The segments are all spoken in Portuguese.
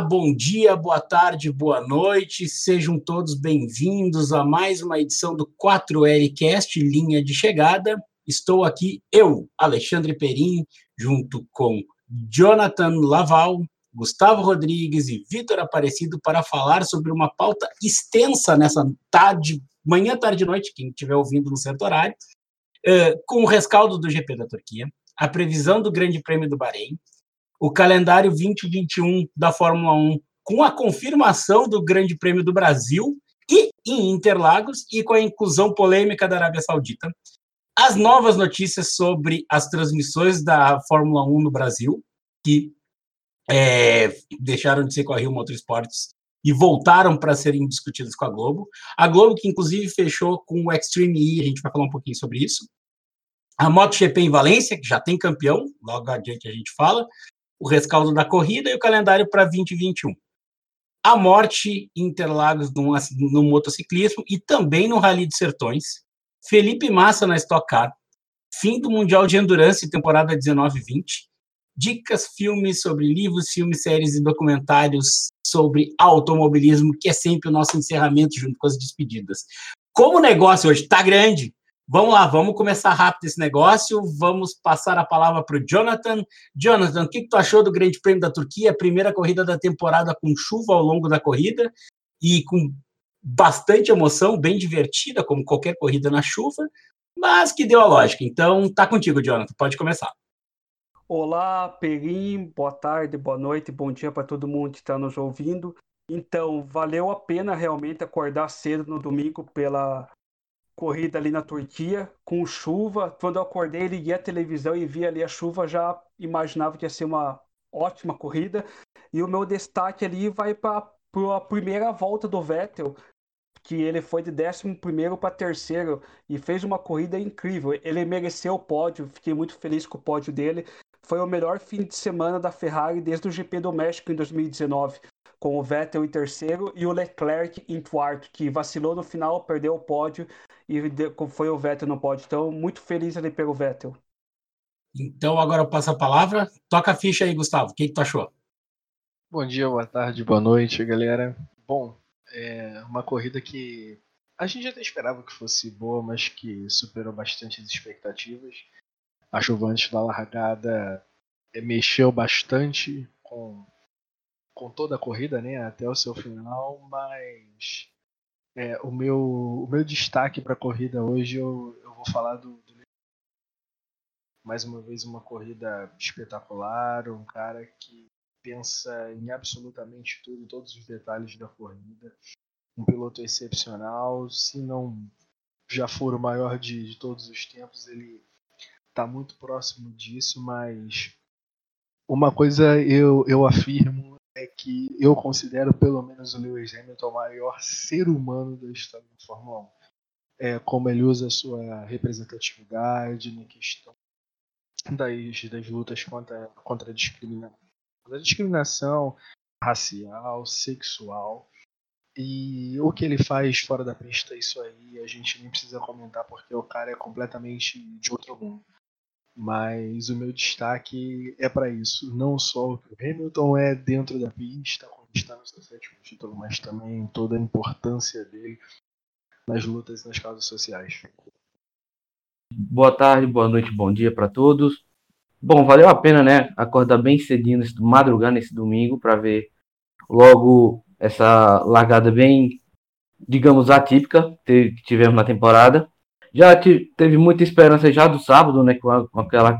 Bom dia, boa tarde, boa noite, sejam todos bem-vindos a mais uma edição do 4Lcast Linha de Chegada. Estou aqui, eu, Alexandre Perim, junto com Jonathan Laval, Gustavo Rodrigues e Vitor Aparecido para falar sobre uma pauta extensa nessa tarde, manhã, tarde e noite, quem estiver ouvindo no certo horário, uh, com o rescaldo do GP da Turquia, a previsão do Grande Prêmio do Bahrein, o calendário 2021 da Fórmula 1 com a confirmação do Grande Prêmio do Brasil e em Interlagos e com a inclusão polêmica da Arábia Saudita. As novas notícias sobre as transmissões da Fórmula 1 no Brasil, que é, deixaram de ser com a Rio Motorsports e voltaram para serem discutidas com a Globo. A Globo, que inclusive fechou com o Extreme E, a gente vai falar um pouquinho sobre isso. A MotoGP em Valência, que já tem campeão, logo adiante a gente fala o rescaldo da corrida e o calendário para 2021. A morte em Interlagos no, no motociclismo e também no Rally dos Sertões. Felipe Massa na Stock Car. Fim do Mundial de Endurance, temporada 19-20. Dicas, filmes sobre livros, filmes, séries e documentários sobre automobilismo, que é sempre o nosso encerramento junto com as despedidas. Como o negócio hoje está grande, Vamos lá, vamos começar rápido esse negócio. Vamos passar a palavra para o Jonathan. Jonathan, o que, que tu achou do Grande Prêmio da Turquia? Primeira corrida da temporada com chuva ao longo da corrida e com bastante emoção, bem divertida, como qualquer corrida na chuva, mas que deu a lógica. Então, tá contigo, Jonathan. Pode começar. Olá, Perim. Boa tarde, boa noite, bom dia para todo mundo que está nos ouvindo. Então, valeu a pena realmente acordar cedo no domingo pela corrida ali na Turquia, com chuva. Quando eu acordei, liguei a televisão e vi ali a chuva, já imaginava que ia ser uma ótima corrida. E o meu destaque ali vai para a primeira volta do Vettel, que ele foi de 11 para terceiro e fez uma corrida incrível. Ele mereceu o pódio, fiquei muito feliz com o pódio dele. Foi o melhor fim de semana da Ferrari desde o GP do México em 2019 com o Vettel em terceiro e o Leclerc em quarto, que vacilou no final, perdeu o pódio e foi o Vettel no pódio. Então, muito feliz ali pelo Vettel. Então, agora eu passo a palavra. Toca a ficha aí, Gustavo. O que, que tu achou? Bom dia, boa tarde, boa noite, galera. Bom, é uma corrida que a gente até esperava que fosse boa, mas que superou bastante as expectativas. A chuva antes da largada é, mexeu bastante com com toda a corrida, né, até o seu final, mas é, o, meu, o meu destaque para a corrida hoje eu, eu vou falar do, do, mais uma vez uma corrida espetacular, um cara que pensa em absolutamente tudo, todos os detalhes da corrida, um piloto excepcional, se não já for o maior de, de todos os tempos, ele está muito próximo disso, mas uma coisa eu, eu afirmo é que eu considero pelo menos o Lewis Hamilton o maior ser humano da história da Fórmula 1. É, como ele usa a sua representatividade na questão das, das lutas contra, contra a discriminação, a discriminação racial, sexual. E o que ele faz fora da pista, isso aí a gente nem precisa comentar porque o cara é completamente de outro mundo mas o meu destaque é para isso. Não só o que o Hamilton é dentro da pista, conquistando seu sétimo título, mas também toda a importância dele nas lutas e nas causas sociais. Boa tarde, boa noite, bom dia para todos. Bom, valeu a pena, né, acordar bem cedinho, nesse domingo para ver logo essa largada bem, digamos, atípica que tivemos na temporada. Já teve muita esperança já do sábado, né? Com, com aquela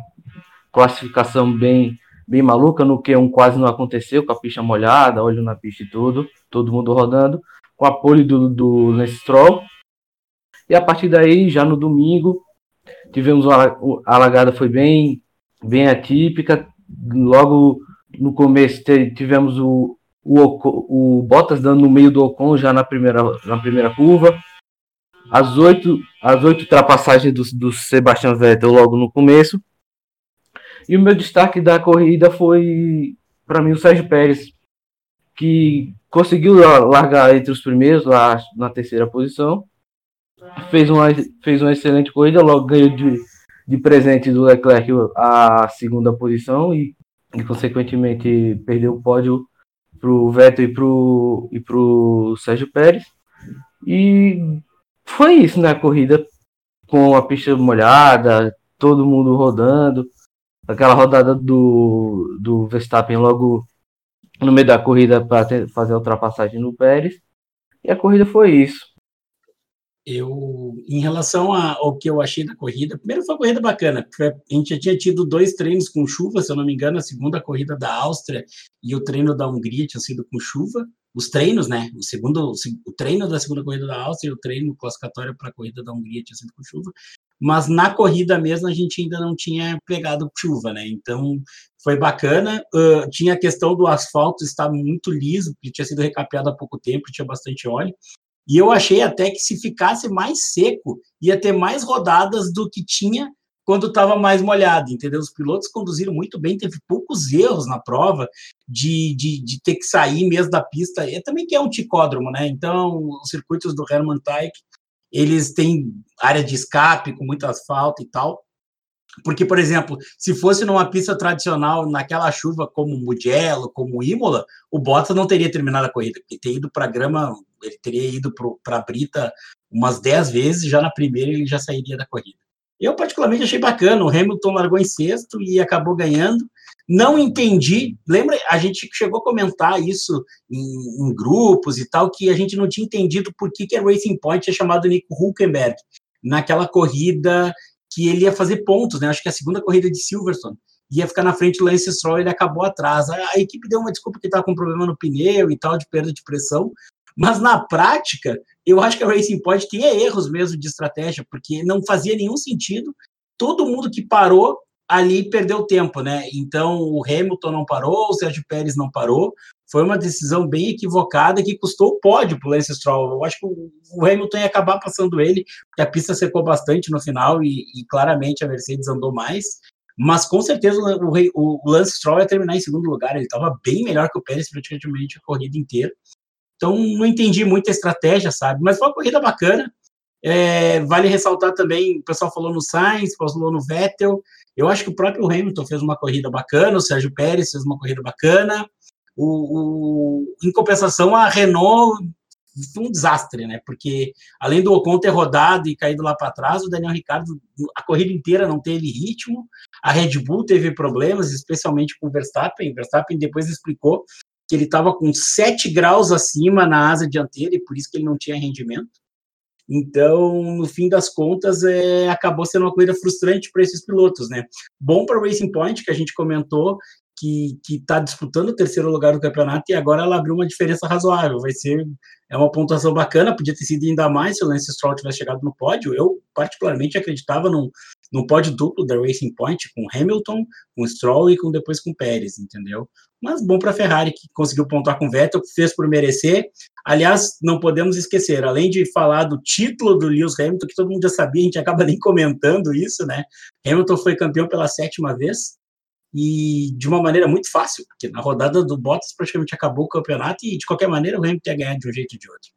classificação bem, bem maluca, no que um quase não aconteceu, com a pista molhada, olho na pista e tudo, todo mundo rodando, com a pole do, do Lance Stroll. E a partir daí, já no domingo, tivemos a, a largada foi bem, bem atípica. Logo no começo tivemos o, o, o Bottas dando no meio do Ocon já na primeira, na primeira curva as oito, as oito ultrapassagens do, do Sebastian Vettel logo no começo. E o meu destaque da corrida foi, para mim, o Sérgio Pérez, que conseguiu largar entre os primeiros, lá na terceira posição. Fez uma, fez uma excelente corrida, logo ganhou de, de presente do Leclerc a segunda posição e, e consequentemente, perdeu o pódio pro Vettel e pro, e pro Sérgio Pérez. E foi isso na né, corrida, com a pista molhada, todo mundo rodando. Aquela rodada do, do Verstappen logo no meio da corrida para fazer a ultrapassagem no Pérez. E a corrida foi isso. Eu, em relação ao que eu achei da corrida, primeiro foi uma corrida bacana, porque a gente já tinha tido dois treinos com chuva, se eu não me engano, a segunda corrida da Áustria e o treino da Hungria tinha sido com chuva. Os treinos, né? O segundo, o treino da segunda corrida da Áustria e o treino classificatório para a corrida da Hungria tinha sido com chuva. Mas na corrida mesmo a gente ainda não tinha pegado chuva, né? Então foi bacana. Uh, tinha a questão do asfalto estar muito liso, porque tinha sido recapeado há pouco tempo, tinha bastante óleo. E eu achei até que se ficasse mais seco, ia ter mais rodadas do que tinha quando estava mais molhado, entendeu? Os pilotos conduziram muito bem, teve poucos erros na prova de, de, de ter que sair mesmo da pista. E também que é um ticódromo, né? Então, os circuitos do Hermann Teich, eles têm área de escape com muito asfalto e tal. Porque, por exemplo, se fosse numa pista tradicional, naquela chuva como Mugello, como Imola, o Bottas não teria terminado a corrida, ele teria ido para a grama, ele teria ido para a Brita umas 10 vezes, já na primeira ele já sairia da corrida. Eu, particularmente, achei bacana, o Hamilton largou em sexto e acabou ganhando. Não entendi, lembra, a gente chegou a comentar isso em, em grupos e tal, que a gente não tinha entendido por que, que a Racing Point tinha chamado Nico Hulkenberg naquela corrida que ele ia fazer pontos, né? Acho que a segunda corrida de Silverstone ia ficar na frente do Lance Stroll, ele acabou atrás. A, a equipe deu uma desculpa que estava com problema no pneu e tal, de perda de pressão, mas na prática, eu acho que a Racing Point tinha erros mesmo de estratégia, porque não fazia nenhum sentido. Todo mundo que parou ali perdeu tempo, né? Então o Hamilton não parou, o Sérgio Pérez não parou. Foi uma decisão bem equivocada que custou o pódio para o Lance Stroll. Eu acho que o Hamilton ia acabar passando ele, porque a pista secou bastante no final e, e claramente a Mercedes andou mais. Mas com certeza o, o, o Lance Stroll ia terminar em segundo lugar. Ele estava bem melhor que o Pérez praticamente a corrida inteira. Então não entendi muita estratégia, sabe? Mas foi uma corrida bacana. É, vale ressaltar também, o pessoal falou no Sainz, falou no Vettel. Eu acho que o próprio Hamilton fez uma corrida bacana, o Sérgio Pérez fez uma corrida bacana. O, o, em compensação, a Renault foi um desastre, né? Porque além do Ocon ter rodado e caído lá para trás, o Daniel Ricardo a corrida inteira não teve ritmo. A Red Bull teve problemas, especialmente com o Verstappen. O Verstappen depois explicou que ele estava com 7 graus acima na asa dianteira e por isso que ele não tinha rendimento. Então, no fim das contas, é, acabou sendo uma corrida frustrante para esses pilotos, né? Bom para o Racing Point, que a gente comentou, que está disputando o terceiro lugar do campeonato e agora ela abriu uma diferença razoável. Vai ser é uma pontuação bacana, podia ter sido ainda mais se o Lance Stroll tivesse chegado no pódio. Eu, particularmente, acreditava num, num pódio duplo da Racing Point, com Hamilton, com Stroll e com, depois com Pérez, entendeu? Mas bom para a Ferrari, que conseguiu pontuar com Vettel, fez por merecer. Aliás, não podemos esquecer, além de falar do título do Lewis Hamilton, que todo mundo já sabia, a gente acaba nem comentando isso, né? Hamilton foi campeão pela sétima vez, e de uma maneira muito fácil, porque na rodada do Bottas praticamente acabou o campeonato e de qualquer maneira o Hamilton ia ganhar de um jeito ou de outro.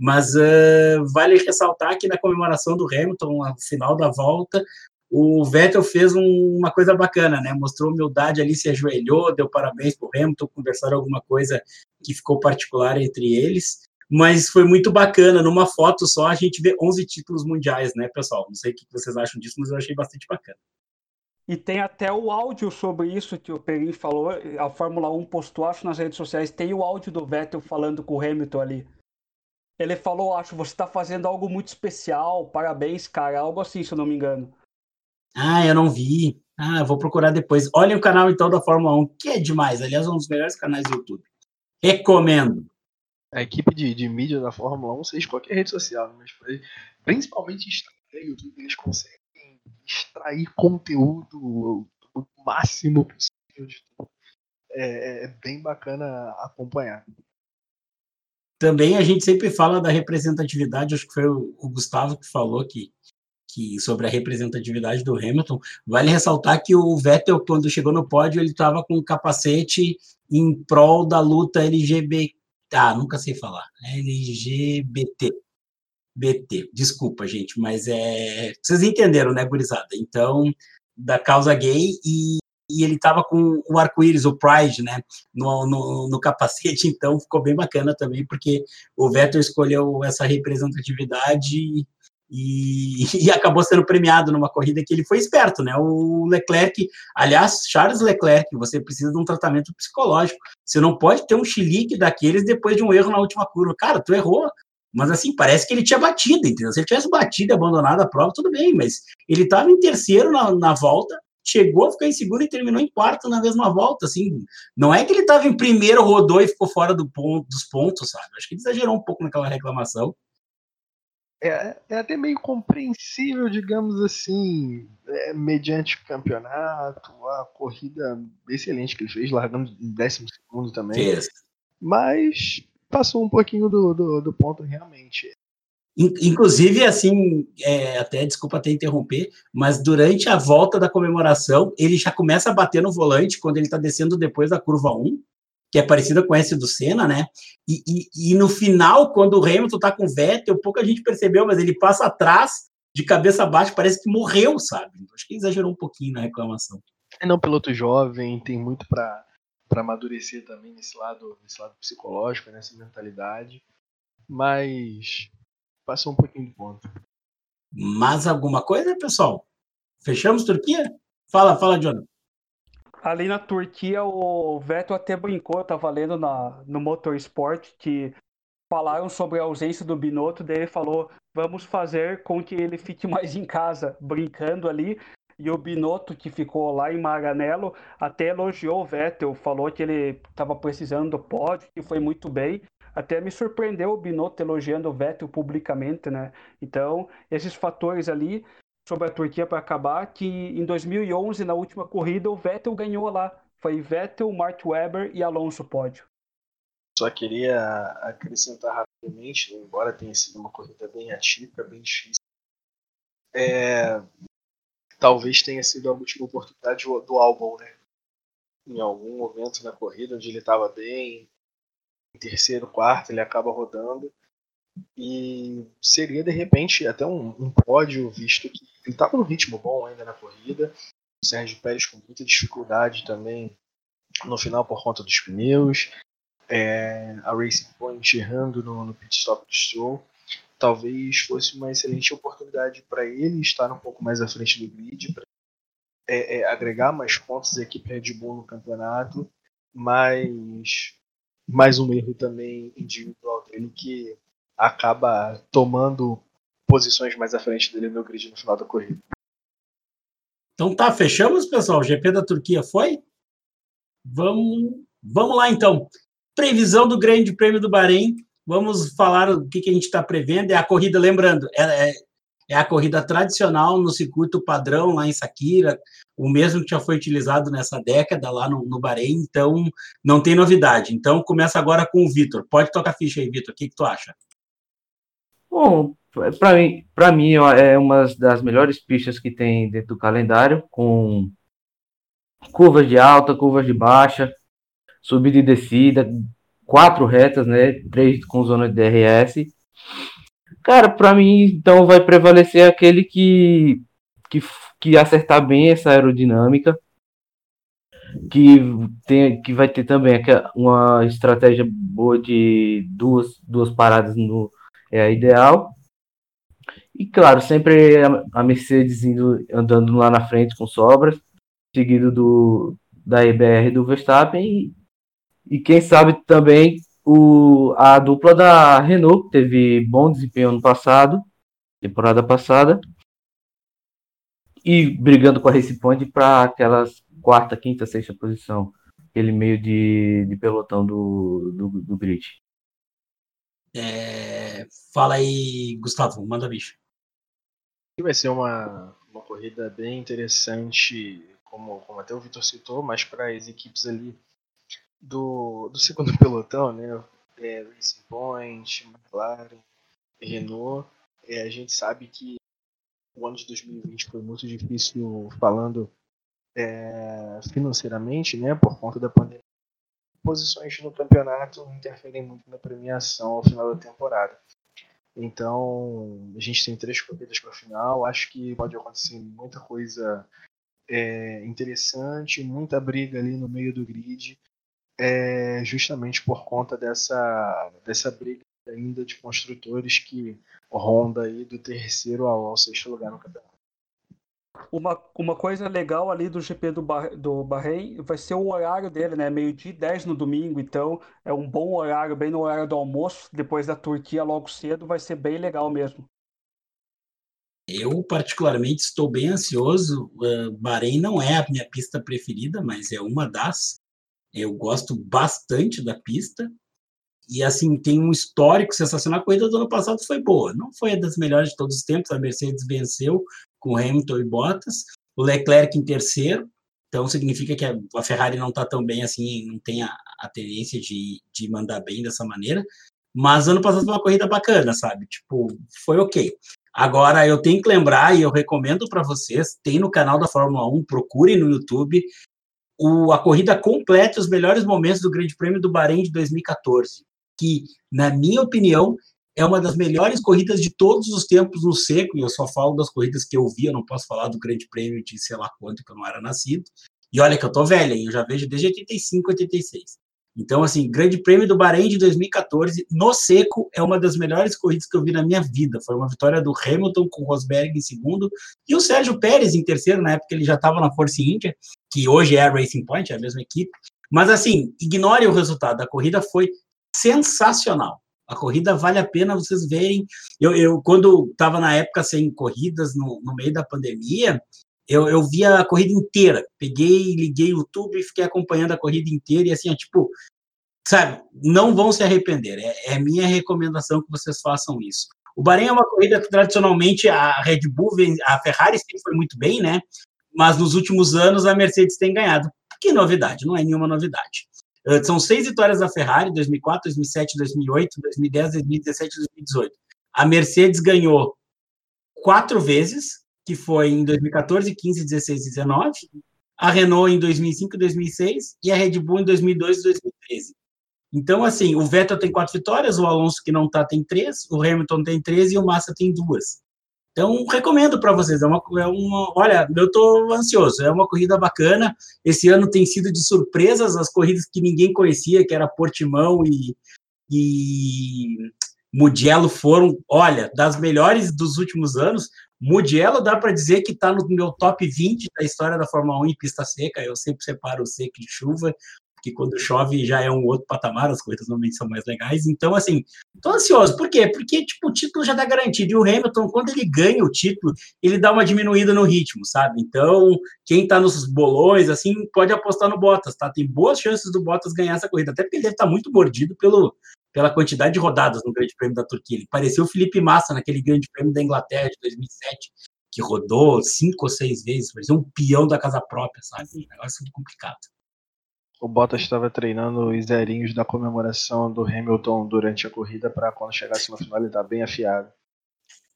Mas uh, vale ressaltar que na comemoração do Hamilton, no final da volta, o Vettel fez um, uma coisa bacana, né? Mostrou humildade ali, se ajoelhou, deu parabéns para o Hamilton, conversaram alguma coisa que ficou particular entre eles. Mas foi muito bacana, numa foto só a gente vê 11 títulos mundiais, né, pessoal? Não sei o que vocês acham disso, mas eu achei bastante bacana. E tem até o áudio sobre isso que o Perin falou. A Fórmula 1 postou, acho, nas redes sociais. Tem o áudio do Vettel falando com o Hamilton ali. Ele falou, acho, você está fazendo algo muito especial, parabéns, cara. Algo assim, se eu não me engano. Ah, eu não vi. Ah, vou procurar depois. Olhem o canal então da Fórmula 1, que é demais. Aliás, é um dos melhores canais do YouTube. Recomendo. A equipe de, de mídia da Fórmula 1, seja qualquer rede social, mas principalmente Instagram, YouTube, eles conseguem extrair conteúdo o máximo possível de tudo. É, é bem bacana acompanhar. Também a gente sempre fala da representatividade, acho que foi o, o Gustavo que falou que que, sobre a representatividade do Hamilton, vale ressaltar que o Vettel, quando chegou no pódio, ele estava com um capacete em prol da luta LGBT. Ah, nunca sei falar. LGBT. BT. Desculpa, gente, mas é. Vocês entenderam, né, gurizada? Então, da causa gay, e e ele estava com o arco-íris, o Pride, né, no, no, no, capacete, então ficou bem bacana também, porque o Vettel escolheu essa representatividade e, e, acabou sendo premiado numa corrida que ele foi esperto, né? O Leclerc, aliás, Charles Leclerc, você precisa de um tratamento psicológico. Você não pode ter um chilique daqueles depois de um erro na última curva. Cara, tu errou, mas assim, parece que ele tinha batido, entendeu? Se ele tivesse batido e abandonado a prova, tudo bem, mas ele estava em terceiro na, na volta, chegou a ficar em segundo e terminou em quarto na mesma volta, assim, não é que ele estava em primeiro, rodou e ficou fora do ponto, dos pontos, sabe? Acho que ele exagerou um pouco naquela reclamação é, é até meio compreensível, digamos assim, é, mediante o campeonato, a corrida excelente que ele fez, largando em décimo segundo também. Fez. Mas passou um pouquinho do, do, do ponto realmente. Inclusive, assim, é, até desculpa até interromper, mas durante a volta da comemoração, ele já começa a bater no volante quando ele está descendo depois da curva 1 que é parecida com essa do Senna, né? E, e, e no final, quando o Hamilton tá com o Vettel, pouca gente percebeu, mas ele passa atrás, de cabeça baixa, parece que morreu, sabe? Acho que exagerou um pouquinho na reclamação. É não, piloto jovem, tem muito para para amadurecer também nesse lado, nesse lado psicológico, nessa mentalidade, mas passou um pouquinho de ponto. Mais alguma coisa, pessoal? Fechamos Turquia? Fala, fala, Jonathan. Ali na Turquia, o Vettel até brincou, tá valendo na, no Motorsport, que falaram sobre a ausência do Binotto, daí ele falou, vamos fazer com que ele fique mais em casa, brincando ali. E o Binotto, que ficou lá em Maranello, até elogiou o Vettel, falou que ele estava precisando do pódio, que foi muito bem. Até me surpreendeu o Binotto elogiando o Vettel publicamente, né? Então, esses fatores ali sobre a Turquia para acabar, que em 2011, na última corrida, o Vettel ganhou lá. Foi Vettel, Mark Webber e Alonso pódio. Só queria acrescentar rapidamente, embora tenha sido uma corrida bem atípica, bem difícil, é, talvez tenha sido a última oportunidade do álbum, né? Em algum momento na corrida onde ele estava bem, em terceiro, quarto, ele acaba rodando e seria de repente até um, um pódio, visto que ele estava no ritmo bom ainda na corrida. O Sérgio Pérez com muita dificuldade também no final por conta dos pneus. É, a Racing Point errando no, no pit stop do Stroll. Talvez fosse uma excelente oportunidade para ele estar um pouco mais à frente do grid, para é, é, agregar mais pontos à equipe Red Bull no campeonato, mas mais um erro também individual dele que acaba tomando posições mais à frente dele no grid no final da corrida. Então tá, fechamos, pessoal. O GP da Turquia foi? Vamos, vamos lá então. Previsão do Grande Prêmio do Bahrein. Vamos falar o que, que a gente está prevendo. É a corrida, lembrando, é, é, é, a corrida tradicional no circuito padrão lá em Sakira, o mesmo que já foi utilizado nessa década lá no, no Bahrein, então não tem novidade. Então começa agora com o Vitor. Pode tocar ficha aí, Vitor. O que, que tu acha? Bom, para mim, mim é uma das melhores pistas que tem dentro do calendário, com curvas de alta, curvas de baixa, subida e descida, quatro retas, né? Três com zona de DRS. Cara, para mim, então vai prevalecer aquele que, que, que acertar bem essa aerodinâmica, que tem que vai ter também uma estratégia boa de duas, duas paradas no é a ideal. E claro, sempre a Mercedes indo, andando lá na frente com sobras, seguido do, da EBR do Verstappen e, quem sabe também o, a dupla da Renault, que teve bom desempenho ano passado, temporada passada, e brigando com a Race Point para aquelas quarta, quinta, sexta posição, aquele meio de, de pelotão do, do, do grid. É, fala aí, Gustavo, manda bicho. Vai ser uma, uma corrida bem interessante, como, como até o Vitor citou, mas para as equipes ali do, do segundo pelotão, né? É, Racing Point, McLaren, Renault. É, a gente sabe que o ano de 2020 foi muito difícil falando é, financeiramente, né? Por conta da pandemia posições no campeonato interferem muito na premiação ao final da temporada. Então, a gente tem três corridas para o final. Acho que pode acontecer muita coisa é, interessante, muita briga ali no meio do grid, é, justamente por conta dessa, dessa briga ainda de construtores que ronda aí do terceiro ao, sexto lugar no campeonato. Uma, uma coisa legal ali do GP do, Bah do Bahrein vai ser o horário dele, né? Meio-dia e 10 no domingo, então é um bom horário, bem no horário do almoço, depois da Turquia logo cedo, vai ser bem legal mesmo. Eu, particularmente, estou bem ansioso. Uh, Bahrein não é a minha pista preferida, mas é uma das. Eu gosto bastante da pista. E, assim, tem um histórico sensacional. A corrida do ano passado foi boa. Não foi a das melhores de todos os tempos. A Mercedes venceu com Hamilton e Bottas. O Leclerc em terceiro. Então, significa que a Ferrari não está tão bem assim, não tem a, a tendência de, de mandar bem dessa maneira. Mas ano passado foi uma corrida bacana, sabe? Tipo, foi ok. Agora, eu tenho que lembrar, e eu recomendo para vocês, tem no canal da Fórmula 1, procurem no YouTube, o, a corrida completa, os melhores momentos do Grande Prêmio do Bahrein de 2014, que, na minha opinião, é uma das melhores corridas de todos os tempos no seco, e eu só falo das corridas que eu vi, eu não posso falar do Grande Prêmio de sei lá quanto, que eu não era nascido. E olha que eu tô velha, eu já vejo desde 85, 86. Então, assim, Grande Prêmio do Bahrein de 2014, no seco, é uma das melhores corridas que eu vi na minha vida. Foi uma vitória do Hamilton com Rosberg em segundo e o Sérgio Pérez em terceiro, na época ele já estava na Force India, que hoje é a Racing Point, é a mesma equipe. Mas, assim, ignore o resultado. A corrida foi sensacional. A corrida vale a pena vocês verem. Eu, eu quando estava na época sem corridas, no, no meio da pandemia, eu, eu via a corrida inteira. Peguei, liguei o YouTube e fiquei acompanhando a corrida inteira. E assim, é, tipo, sabe, não vão se arrepender. É, é minha recomendação que vocês façam isso. O Bahrein é uma corrida que tradicionalmente a Red Bull, a Ferrari sempre foi muito bem, né? Mas nos últimos anos a Mercedes tem ganhado. Que novidade, não é nenhuma novidade. Uh, são seis vitórias da Ferrari, 2004, 2007, 2008, 2010, 2017 2018. A Mercedes ganhou quatro vezes, que foi em 2014, 15, 16 e 19, a Renault em 2005 e 2006 e a Red Bull em 2002 e 2013. Então, assim, o Vettel tem quatro vitórias, o Alonso que não tá tem três, o Hamilton tem três e o Massa tem duas. Então, recomendo para vocês. É uma, é uma, olha, eu estou ansioso. É uma corrida bacana. Esse ano tem sido de surpresas as corridas que ninguém conhecia, que era Portimão e, e Mugello foram, olha, das melhores dos últimos anos. Mugello dá para dizer que está no meu top 20 da história da Fórmula 1 em pista seca. Eu sempre separo seco de chuva, porque quando chove já é um outro patamar, as coisas normalmente são mais legais. Então, assim, tô ansioso. Por quê? Porque, tipo, o título já tá garantido. E o Hamilton, quando ele ganha o título, ele dá uma diminuída no ritmo, sabe? Então, quem tá nos bolões, assim, pode apostar no Bottas, tá? Tem boas chances do Bottas ganhar essa corrida. Até porque ele deve estar tá muito mordido pelo, pela quantidade de rodadas no Grande Prêmio da Turquia. Ele pareceu o Felipe Massa naquele Grande Prêmio da Inglaterra de 2007, que rodou cinco ou seis vezes, parecia um peão da casa própria, sabe? Um negócio muito complicado. O Bottas estava treinando os zerinhos da comemoração do Hamilton durante a corrida para quando chegasse no final ele estar tá bem afiado.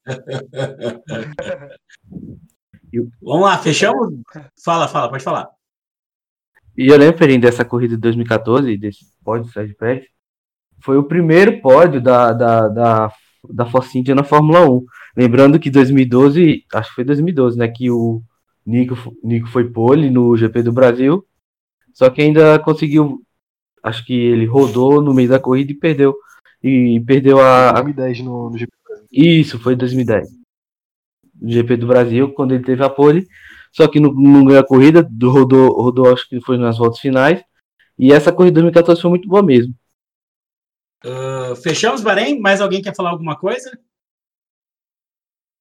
Vamos lá, fechamos? Fala, fala, pode falar. E eu lembro, dessa corrida de 2014, desse pódio do Sérgio Pérez, foi o primeiro pódio da, da, da, da India na Fórmula 1. Lembrando que 2012, acho que foi 2012, né, que o Nico, Nico foi pole no GP do Brasil, só que ainda conseguiu, acho que ele rodou no meio da corrida e perdeu. E perdeu a... 2010 no, no GP do Brasil. Isso, foi 2010. No GP do Brasil, quando ele teve a pole. Só que não, não ganhou a corrida, rodou, rodou, acho que foi nas voltas finais. E essa corrida de 2014 foi muito boa mesmo. Uh, fechamos, Bahrein? Mais alguém quer falar alguma coisa?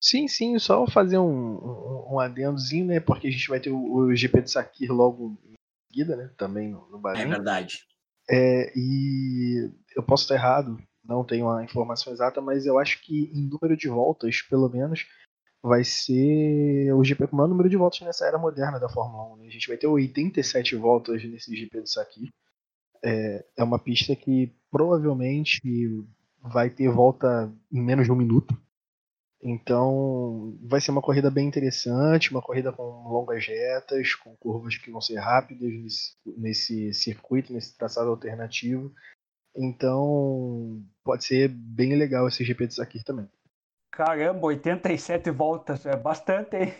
Sim, sim, só fazer um, um, um adendozinho, né? Porque a gente vai ter o, o GP de Sakir logo em seguida, né? Também no, no Bahrein. É verdade. É, e eu posso estar errado, não tenho a informação exata, mas eu acho que em número de voltas, pelo menos, vai ser o GP com o maior número de voltas nessa era moderna da Fórmula 1. Né? A gente vai ter 87 voltas nesse GP de Sakir é, é uma pista que provavelmente vai ter volta em menos de um minuto. Então vai ser uma corrida bem interessante, uma corrida com longas retas, com curvas que vão ser rápidas nesse, nesse circuito, nesse traçado alternativo. Então pode ser bem legal esse GP de Sakir também. Caramba, 87 voltas, é bastante, hein?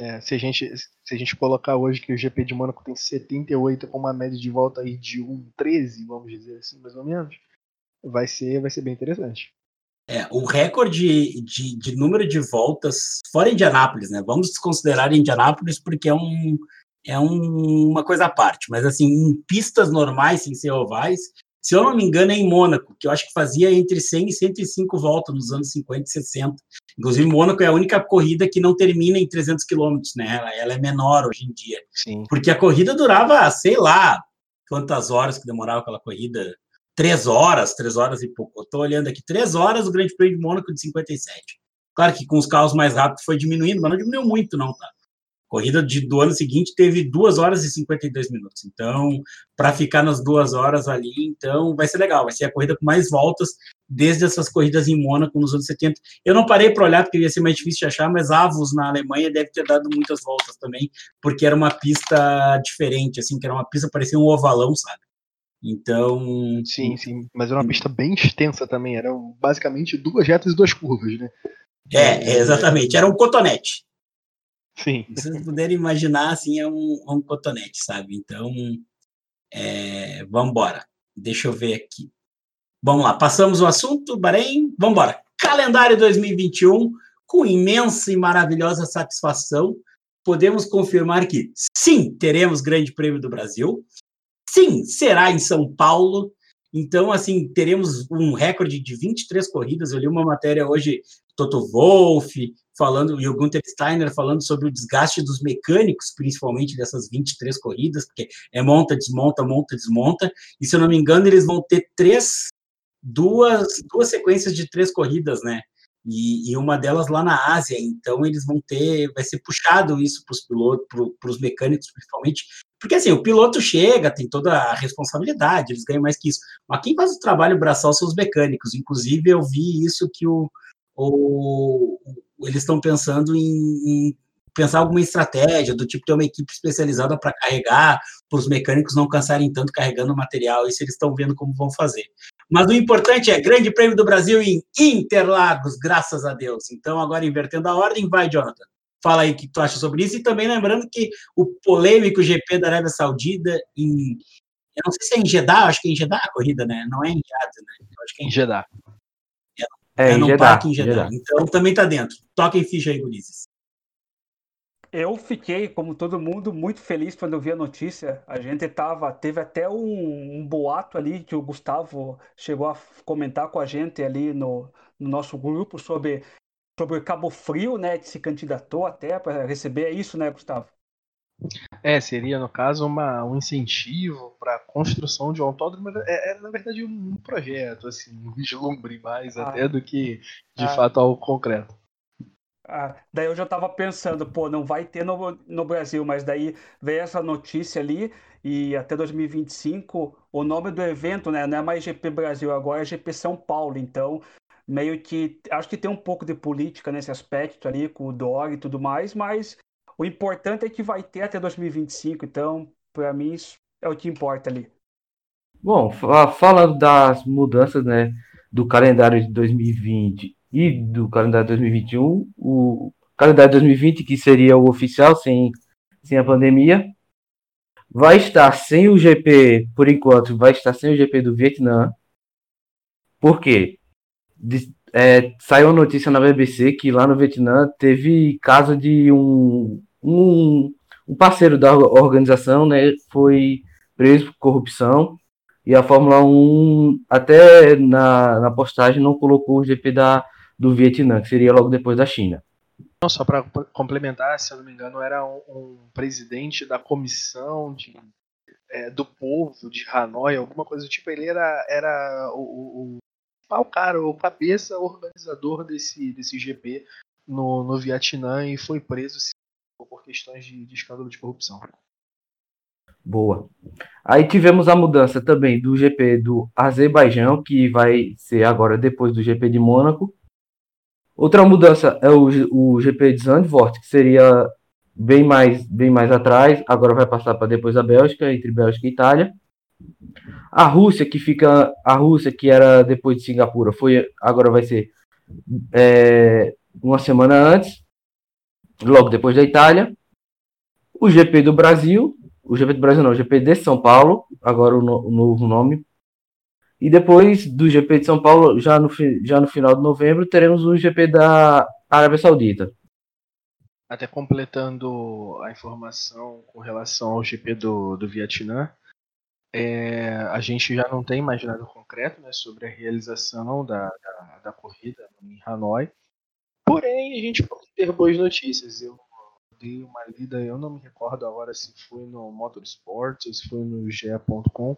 É, se, a gente, se a gente colocar hoje que o GP de Mônaco tem 78 com uma média de volta aí de 1,13, vamos dizer assim, mais ou menos, vai ser, vai ser bem interessante. É, o recorde de, de, número de voltas fora Indianápolis, né? Vamos considerar Indianápolis porque é, um, é um, uma coisa à parte, mas assim, em pistas normais, sem ser ovais, se eu não me engano, é em Mônaco, que eu acho que fazia entre 100 e 105 voltas nos anos 50 e 60. Inclusive, Mônaco é a única corrida que não termina em 300 quilômetros, né? Ela, ela, é menor hoje em dia. Sim. Porque a corrida durava, sei lá, quantas horas que demorava aquela corrida três horas, três horas e pouco. Eu estou olhando aqui, três horas o Grande Prêmio de Mônaco de 57. Claro que com os carros mais rápidos foi diminuindo, mas não diminuiu muito, não, tá? Corrida de, do ano seguinte teve duas horas e 52 minutos. Então, para ficar nas duas horas ali, então vai ser legal. Vai ser a corrida com mais voltas desde essas corridas em Mônaco nos anos 70. Eu não parei para olhar porque ia ser mais difícil de achar, mas Avos na Alemanha deve ter dado muitas voltas também, porque era uma pista diferente, assim, que era uma pista parecia um ovalão, sabe? Então. Sim, sim. Mas era uma pista bem extensa também. Eram basicamente duas retas e duas curvas, né? É, exatamente. Era um cotonete. Sim. Se vocês puderem imaginar, assim, é um, é um cotonete, sabe? Então, é, vamos embora. Deixa eu ver aqui. Vamos lá, passamos o assunto, Bahrein. Vamos embora. Calendário 2021, com imensa e maravilhosa satisfação, podemos confirmar que sim, teremos Grande Prêmio do Brasil. Sim, será em São Paulo. Então, assim, teremos um recorde de 23 corridas. Eu li uma matéria hoje, Toto Wolff falando, e o Gunther Steiner falando sobre o desgaste dos mecânicos, principalmente dessas 23 corridas, porque é monta, desmonta, monta, desmonta. E se eu não me engano, eles vão ter três, duas, duas sequências de três corridas, né? E, e, uma delas lá na Ásia, então eles vão ter, vai ser puxado isso para os pilotos, para os mecânicos principalmente, porque assim, o piloto chega, tem toda a responsabilidade, eles ganham mais que isso. Mas quem faz o trabalho braçal são os mecânicos. Inclusive, eu vi isso que o, o eles estão pensando em, em, pensar alguma estratégia, do tipo ter uma equipe especializada para carregar, para os mecânicos não cansarem tanto carregando material. Isso eles estão vendo como vão fazer. Mas o importante é Grande Prêmio do Brasil em Interlagos, graças a Deus. Então, agora invertendo a ordem, vai, Jonathan. Fala aí o que tu acha sobre isso. E também lembrando que o polêmico GP da Arábia Saudita em. Eu não sei se é em Jeddah, acho que é em Jeddah a corrida, né? Não é em Jeddah, né? Eu acho que é em Jeddah. É, é, Jeddah, parque em Jeddah. Então também tá dentro. Toquem ficha aí, Ulisses. Eu fiquei, como todo mundo, muito feliz quando eu vi a notícia. A gente tava, teve até um, um, boato ali que o Gustavo chegou a comentar com a gente ali no, no nosso grupo sobre, sobre Cabo Frio, né, que se candidatou até para receber é isso, né, Gustavo? É, seria no caso uma, um incentivo para a construção de um autódromo. É, é, na verdade um projeto, assim, um vislumbre mais ah, até do que de ah, fato algo concreto. Ah, daí eu já estava pensando, pô, não vai ter no, no Brasil, mas daí veio essa notícia ali e até 2025 o nome do evento, né, não é mais GP Brasil, agora é GP São Paulo, então meio que acho que tem um pouco de política nesse aspecto ali com o Dória e tudo mais, mas o importante é que vai ter até 2025, então para mim isso é o que importa ali. Bom, falando das mudanças, né, do calendário de 2020 e do calendário 2021. O calendário 2020, que seria o oficial sem, sem a pandemia, vai estar sem o GP, por enquanto, vai estar sem o GP do Vietnã. Por quê? De, é, saiu notícia na BBC que lá no Vietnã teve caso de um, um, um parceiro da organização, né, foi preso por corrupção e a Fórmula 1 até na, na postagem não colocou o GP da, do Vietnã, que seria logo depois da China. Não, só para complementar, se eu não me engano, era um, um presidente da comissão de, é, do povo de Hanoi, alguma coisa do tipo. Ele era, era o, o, o, cara, o cabeça organizador desse, desse GP no, no Vietnã e foi preso por questões de, de escândalo de corrupção. Boa. Aí tivemos a mudança também do GP do Azerbaijão, que vai ser agora depois do GP de Mônaco, Outra mudança é o, o GP de Zandvoort, que seria bem mais, bem mais atrás, agora vai passar para depois a Bélgica, entre Bélgica e Itália. A Rússia, que fica. A Rússia, que era depois de Singapura, foi agora vai ser é, uma semana antes. Logo depois da Itália. O GP do Brasil, o GP do Brasil não, o GP de São Paulo, agora o, no, o novo nome. E depois do GP de São Paulo, já no, já no final de novembro, teremos o GP da Arábia Saudita. Até completando a informação com relação ao GP do, do Vietnã, é, a gente já não tem mais nada concreto né, sobre a realização da, da, da, corrida em Hanoi. Porém, a gente pode ter boas notícias. Eu dei uma lida, eu não me recordo agora se foi no Motorsport ou se foi no GE.com,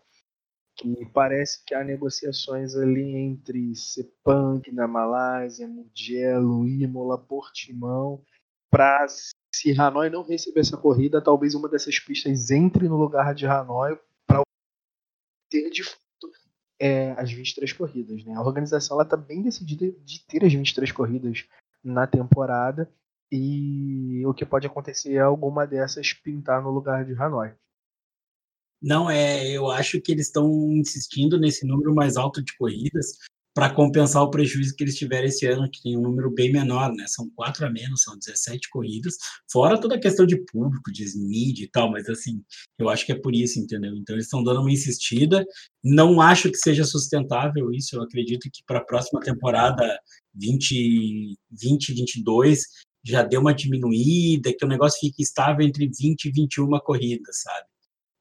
que parece que há negociações ali entre Sepang na Malásia, Mugello, Imola, Portimão, para se Hanoi não receber essa corrida, talvez uma dessas pistas entre no lugar de Hanoi ter de fato é, as 23 corridas. Né? A organização está bem decidida de ter as 23 corridas na temporada e o que pode acontecer é alguma dessas pintar no lugar de Hanoi. Não é, eu acho que eles estão insistindo nesse número mais alto de corridas, para compensar o prejuízo que eles tiveram esse ano, que tem um número bem menor, né? São quatro a menos, são 17 corridas, fora toda a questão de público, de mídia e tal, mas assim, eu acho que é por isso, entendeu? Então eles estão dando uma insistida. Não acho que seja sustentável isso, eu acredito que para a próxima temporada 20, 20, 22 já deu uma diminuída, que o negócio fique estável entre 20 e 21 corridas, sabe?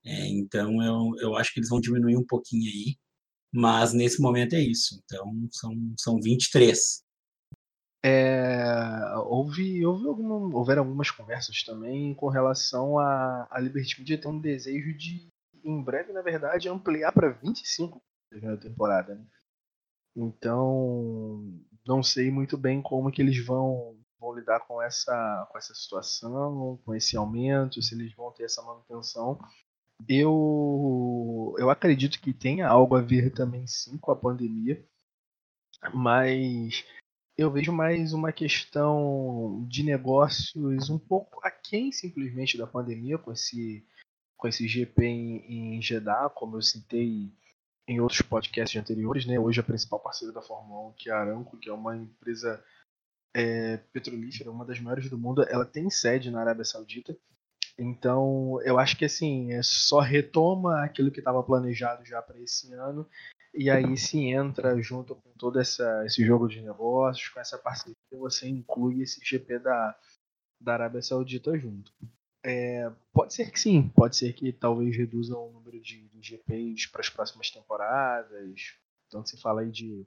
É, então eu, eu acho que eles vão diminuir um pouquinho aí mas nesse momento é isso. Então são, são 23. É, houve, houve alguma, houveram algumas conversas também com relação a, a Liberty Media ter um desejo de, em breve, na verdade, ampliar para 25 na temporada. Né? Então, não sei muito bem como que eles vão, vão lidar com essa, com essa situação, com esse aumento, se eles vão ter essa manutenção. Eu, eu acredito que tenha algo a ver também sim com a pandemia, mas eu vejo mais uma questão de negócios um pouco aquém simplesmente da pandemia com esse, com esse GP em, em Jeddah, como eu citei em outros podcasts anteriores, né? Hoje a principal parceira da Fórmula 1, que é a Aramco, que é uma empresa é, petrolífera, uma das maiores do mundo, ela tem sede na Arábia Saudita. Então, eu acho que assim, é só retoma aquilo que estava planejado já para esse ano e aí se entra junto com todo essa, esse jogo de negócios, com essa parceria, você inclui esse GP da, da Arábia Saudita junto. É, pode ser que sim, pode ser que talvez reduzam o número de, de GPs para as próximas temporadas. Então se fala aí de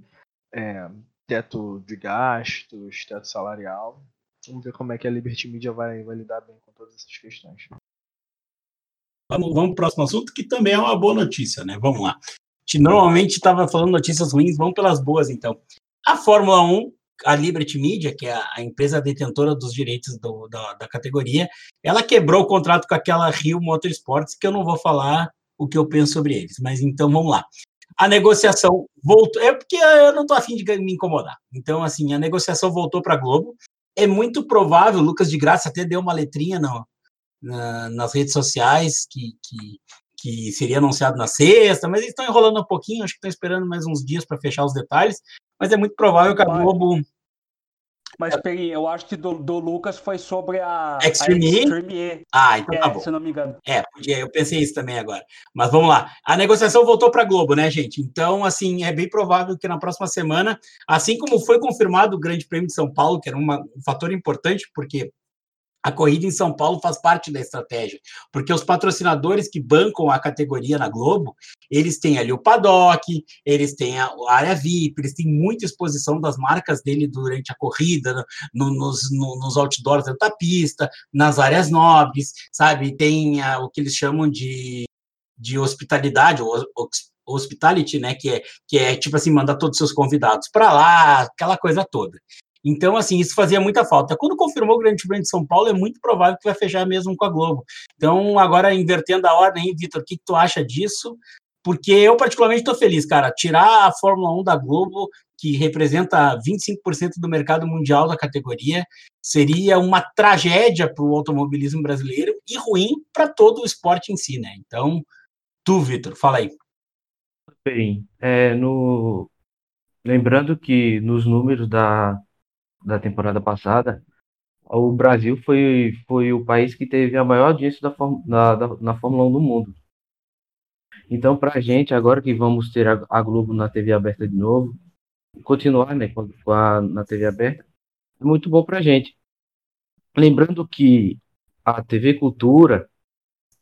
é, teto de gastos, teto salarial. Vamos ver como é que a Liberty Media vai, vai lidar bem com todas essas questões. Vamos, vamos para o próximo assunto, que também é uma boa notícia, né? Vamos lá. A gente normalmente estava falando notícias ruins, vamos pelas boas, então. A Fórmula 1, a Liberty Media, que é a, a empresa detentora dos direitos do, da, da, categoria, ela quebrou o contrato com aquela Rio Motorsports, que eu não vou falar o que eu penso sobre eles, mas então vamos lá. A negociação voltou, é porque eu não estou afim de me incomodar. Então, assim, a negociação voltou para a Globo, é muito provável, o Lucas de Graça até deu uma letrinha no, na, nas redes sociais que, que, que, seria anunciado na sexta, mas eles estão enrolando um pouquinho, acho que estão esperando mais uns dias para fechar os detalhes, mas é muito provável que a Globo mas peraí, eu acho que do, do Lucas foi sobre a Extreme, a Extreme E. Ah, então é, tá bom. Se não me engano. É, podia, eu pensei isso também agora. Mas vamos lá. A negociação voltou para a Globo, né, gente? Então, assim, é bem provável que na próxima semana, assim como foi confirmado o Grande Prêmio de São Paulo, que era uma, um fator importante, porque a corrida em São Paulo faz parte da estratégia, porque os patrocinadores que bancam a categoria na Globo, eles têm ali o paddock, eles têm a área VIP, eles têm muita exposição das marcas dele durante a corrida, no, nos, no, nos outdoors da pista, nas áreas nobres, sabe? Tem a, o que eles chamam de, de hospitalidade, ou, hospitality, né? Que é, que é tipo assim, mandar todos os seus convidados para lá, aquela coisa toda. Então, assim, isso fazia muita falta. Quando confirmou o Grande Prêmio de São Paulo, é muito provável que vai fechar mesmo com a Globo. Então, agora, invertendo a ordem, Vitor, o que, que tu acha disso? Porque eu, particularmente, estou feliz, cara. Tirar a Fórmula 1 da Globo, que representa 25% do mercado mundial da categoria, seria uma tragédia para o automobilismo brasileiro e ruim para todo o esporte em si, né? Então, tu, Vitor, fala aí. Bem, é, no... lembrando que nos números da, da temporada passada, o Brasil foi, foi o país que teve a maior audiência da, na, da, na Fórmula 1 do mundo. Então, para a gente, agora que vamos ter a, a, Globo na TV aberta de novo, continuar né, com a, na TV aberta, é muito bom para a gente. Lembrando que a TV Cultura,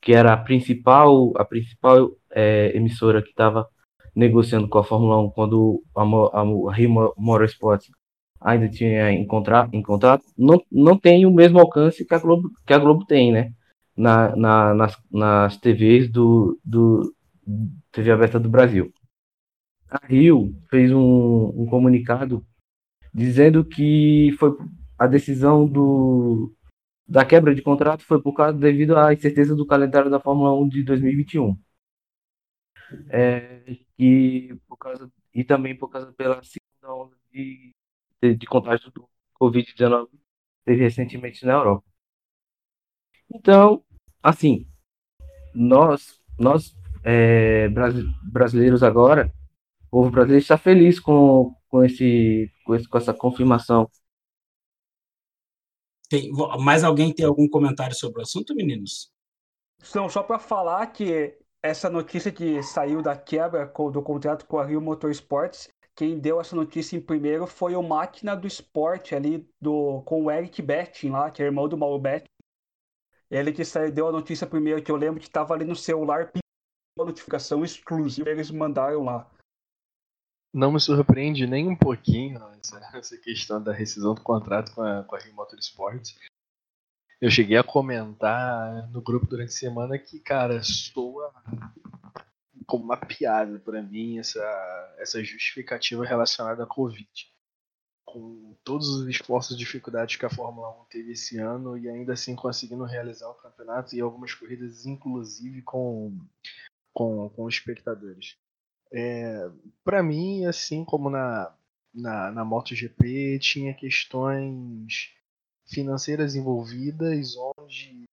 que era a principal, a principal é, emissora que estava negociando com a Fórmula 1 quando a, a, a Rio Motorsports ainda tinha encontrado, não, não tem o mesmo alcance que a Globo, que a Globo tem, né? Na, na, nas, nas TVs do, do TV aberta do Brasil. A Rio fez um, um comunicado dizendo que foi a decisão do, da quebra de contrato foi por causa devido à incerteza do calendário da Fórmula 1 de 2021. É, e, por causa, e também por causa pela segunda onda de, de, de contágio do Covid-19 teve recentemente na Europa. Então, assim, nós, nós é, brasileiros agora, o povo brasileiro está feliz com, com, esse, com, esse, com essa confirmação. Tem, mais alguém tem algum comentário sobre o assunto, meninos? Não, só para falar que essa notícia que saiu da quebra do contrato com a Rio Motorsports, quem deu essa notícia em primeiro foi o Máquina do Esporte ali do, com o Eric Betting lá, que é irmão do Mauro Betting. Ele que deu a notícia primeiro, que eu lembro que estava ali no celular, uma notificação exclusiva, eles mandaram lá. Não me surpreende nem um pouquinho essa, essa questão da rescisão do contrato com a, com a Rio. Eu cheguei a comentar no grupo durante a semana que, cara, soa como uma piada para mim essa, essa justificativa relacionada à Covid. Com todos os esforços e dificuldades que a Fórmula 1 teve esse ano e ainda assim conseguindo realizar o campeonato e algumas corridas, inclusive com, com, com espectadores. É, para mim, assim como na, na, na MotoGP, tinha questões financeiras envolvidas, onde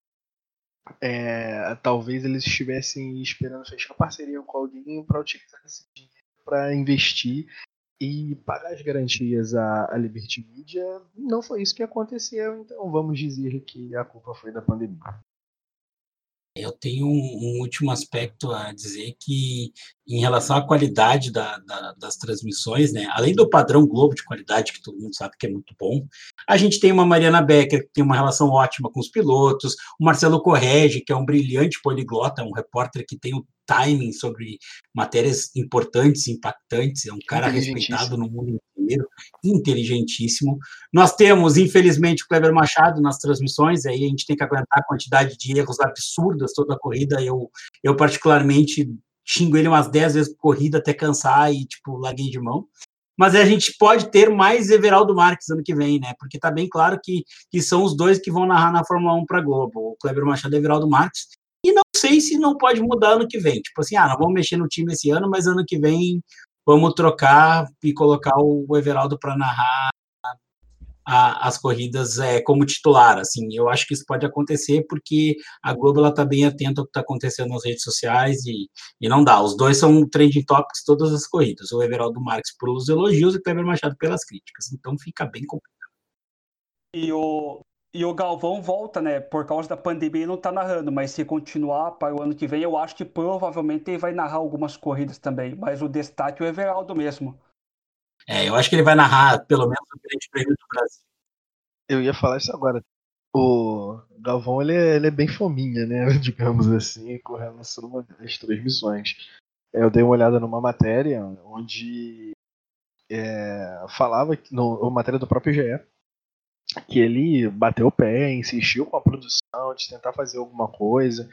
é, talvez eles estivessem esperando fechar parceria com alguém para utilizar esse dinheiro para investir e pagar as garantias à, à Liberty Media. Não foi isso que aconteceu, então vamos dizer que a culpa foi da pandemia. Eu tenho um, um, último aspecto a dizer que, em relação à qualidade da, da, das transmissões, né, além do padrão Globo de qualidade, que todo mundo sabe que é muito bom, a gente tem uma Mariana Becker, que tem uma relação ótima com os pilotos, o Marcelo Correge, que é um brilhante poliglota, um repórter que tem o timing sobre matérias importantes, impactantes, é um cara respeitado no mundo inteiro, inteligentíssimo. Nós temos, infelizmente, o Kleber Machado nas transmissões, aí a gente tem que aguentar a quantidade de erros absurdas toda a corrida. Eu, eu particularmente, xingo ele umas 10 vezes por corrida até cansar e, tipo, larguei de mão. Mas a gente pode ter mais Everaldo Marques ano que vem, né? Porque tá bem claro que, que são os dois que vão narrar na Fórmula 1 para Globo, o Kleber Machado e Everaldo Marques. Sei se não pode mudar ano que vem. Tipo assim, ah, não vamos mexer no time esse ano, mas ano que vem vamos trocar e colocar o Everaldo para narrar a, as corridas é, como titular, assim, eu acho que isso pode acontecer porque a Globo ela está bem atenta ao que está acontecendo nas redes sociais e, e não dá, os dois são trending topics todas as corridas, o Everaldo Marques pelos elogios e o Kleber Machado pelas críticas, então fica bem complicado. E o, e o Galvão volta, né? Por causa da pandemia, não tá narrando, mas se continuar para o ano que vem, eu acho que provavelmente ele vai narrar algumas corridas também. Mas o destaque é o Everaldo mesmo. É, eu acho que ele vai narrar pelo menos o Grande Prêmio do Brasil. Eu ia falar isso agora. O Galvão ele é, ele é bem fominha, né? Digamos assim, com relação às transmissões. É, eu dei uma olhada numa matéria onde é, falava, no, uma matéria do próprio GE, que ele bateu o pé, insistiu com a produção de tentar fazer alguma coisa,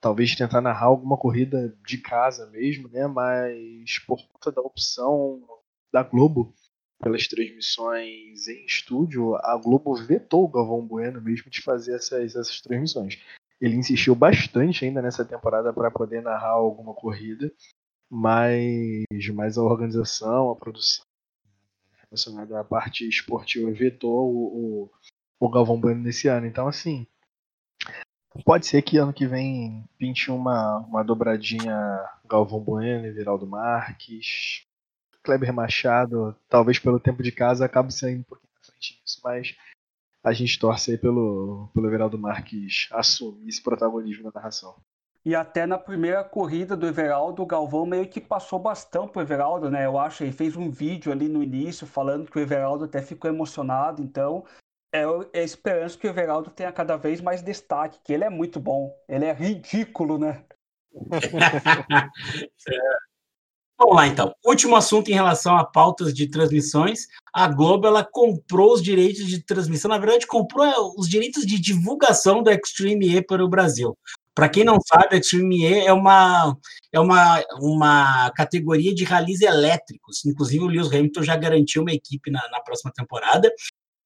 talvez tentar narrar alguma corrida de casa mesmo, né? Mas por conta da opção da Globo pelas transmissões em estúdio, a Globo vetou o Galvão Bueno mesmo de fazer essas, essas transmissões. Ele insistiu bastante ainda nessa temporada para poder narrar alguma corrida, mas, mas a organização, a produção relacionada à parte esportiva vetou o, o, o Galvão Bueno nesse ano. Então, assim, pode ser que ano que vem pinte uma, uma dobradinha Galvão Bueno e Viraldo Marques. Kleber Machado, talvez pelo tempo de casa, acabe saindo um pouquinho na frente disso, mas a gente torce aí pelo, pelo Everaldo Marques assumir esse protagonismo na narração. E até na primeira corrida do Everaldo, o Galvão meio que passou bastante pro Everaldo, né? Eu acho, ele fez um vídeo ali no início falando que o Everaldo até ficou emocionado, então é, é esperança que o Everaldo tenha cada vez mais destaque, que ele é muito bom. Ele é ridículo, né? Vamos lá, então. Último assunto em relação a pautas de transmissões. A Globo ela comprou os direitos de transmissão, na verdade, comprou é, os direitos de divulgação do Extreme E para o Brasil. Para quem não sabe, a Extreme E é uma, é uma, uma categoria de ralis elétricos. Inclusive, o Lewis Hamilton já garantiu uma equipe na, na próxima temporada.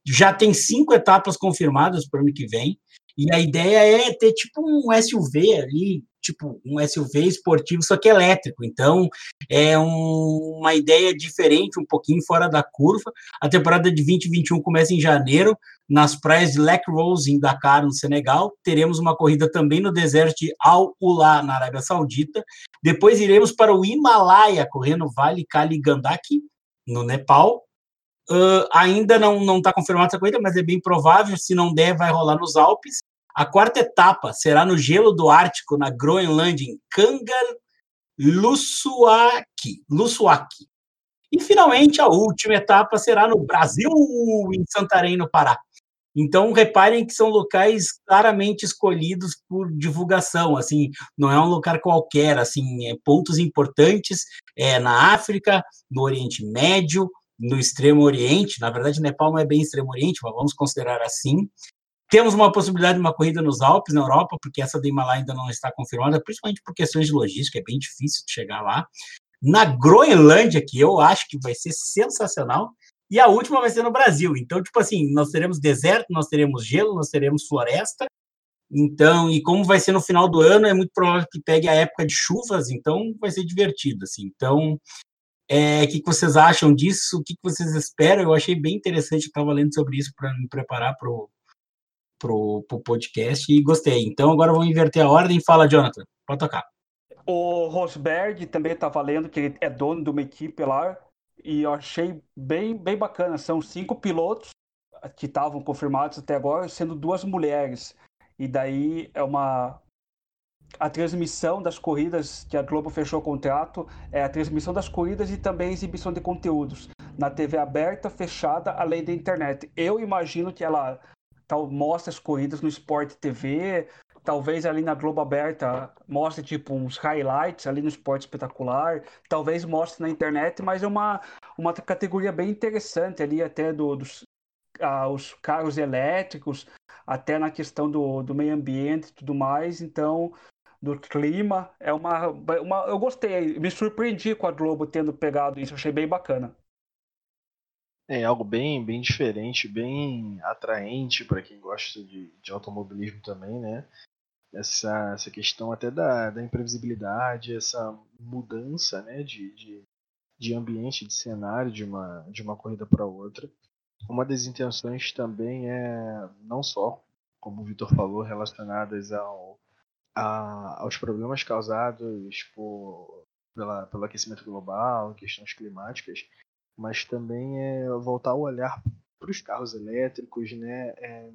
Já tem cinco etapas confirmadas para o ano que vem. E a ideia é ter tipo um SUV ali, tipo um SUV esportivo, só que elétrico. Então, é um, uma ideia diferente, um pouquinho fora da curva. A temporada de 2021 começa em janeiro, nas praias de Lake Rose, em Dakar, no Senegal. Teremos uma corrida também no deserto de Al Ula, na Arábia Saudita. Depois iremos para o Himalaia, correndo Vale Kali Gandaki, no Nepal. Uh, ainda não está confirmada essa corrida, mas é bem provável. Se não der, vai rolar nos Alpes. A quarta etapa será no gelo do Ártico, na Groenlândia, em Kangar Lusuaki. Lusuaki. E, finalmente, a última etapa será no Brasil, em Santarém, no Pará. Então, reparem que são locais claramente escolhidos por divulgação, assim, não é um lugar qualquer, assim, é pontos importantes é, na África, no Oriente Médio, no Extremo Oriente, na verdade, Nepal não é bem Extremo Oriente, mas vamos considerar assim, temos uma possibilidade de uma corrida nos Alpes, na Europa, porque essa do Himalaia ainda não está confirmada, principalmente por questões de logística, é bem difícil de chegar lá. Na Groenlândia, que eu acho que vai ser sensacional, e a última vai ser no Brasil. Então, tipo assim, nós teremos deserto, nós teremos gelo, nós teremos floresta. Então, e como vai ser no final do ano, é muito provável que pegue a época de chuvas, então vai ser divertido, assim. Então, é, o que, que vocês acham disso? O que, que vocês esperam? Eu achei bem interessante, estava lendo sobre isso para me preparar para o pro, pro podcast e gostei. Então agora vamos inverter a ordem. Fala, Jonathan, pode tocar. O Rosberg também tá valendo, que ele é dono de uma equipe lá, e eu achei bem, bem bacana. São cinco pilotos que estavam confirmados até agora, sendo duas mulheres. E daí é uma. A transmissão das corridas, que a Globo fechou o contrato, é a transmissão das corridas e também a exibição de conteúdos na TV aberta, fechada, além da internet. Eu imagino que ela tal, mostra as corridas no Sport TV, talvez ali na Globo Aberta mostre tipo uns highlights ali no Esporte Espetacular, talvez mostre na internet, mas é uma, uma categoria bem interessante ali até do, dos ah, os carros elétricos, até na questão do, do meio ambiente e tudo mais, então do clima, é uma, uma eu gostei, me surpreendi com a Globo tendo pegado isso, achei bem bacana. É algo bem, bem diferente, bem atraente para quem gosta de, de automobilismo também, né? Essa, essa questão até da, da imprevisibilidade, essa mudança né, de, de, de ambiente, de cenário de uma, de uma corrida para outra. Uma das intenções também é não só, como o Vitor falou, relacionadas ao, a, aos problemas causados por, pela, pelo aquecimento global, questões climáticas, mas também é voltar o olhar para os carros elétricos, né? É,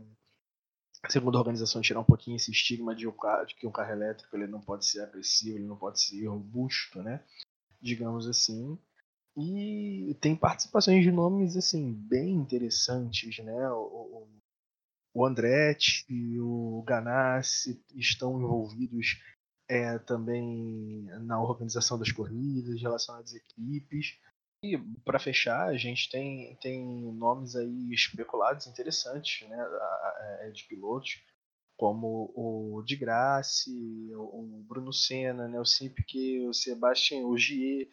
segundo a organização, tirar um pouquinho esse estigma de, um carro, de, que um carro elétrico ele não pode ser agressivo, ele não pode ser robusto, né? Digamos assim. E tem participações de nomes assim bem interessantes, né? O, o Andretti e o Ganassi estão envolvidos é, também na organização das corridas, relacionadas às equipes. E para fechar, a gente tem, tem nomes aí especulados interessantes, né, é, de pilotos, como o de Grace, o Bruno Senna, né, o Simpke, o Sebastian Ogier,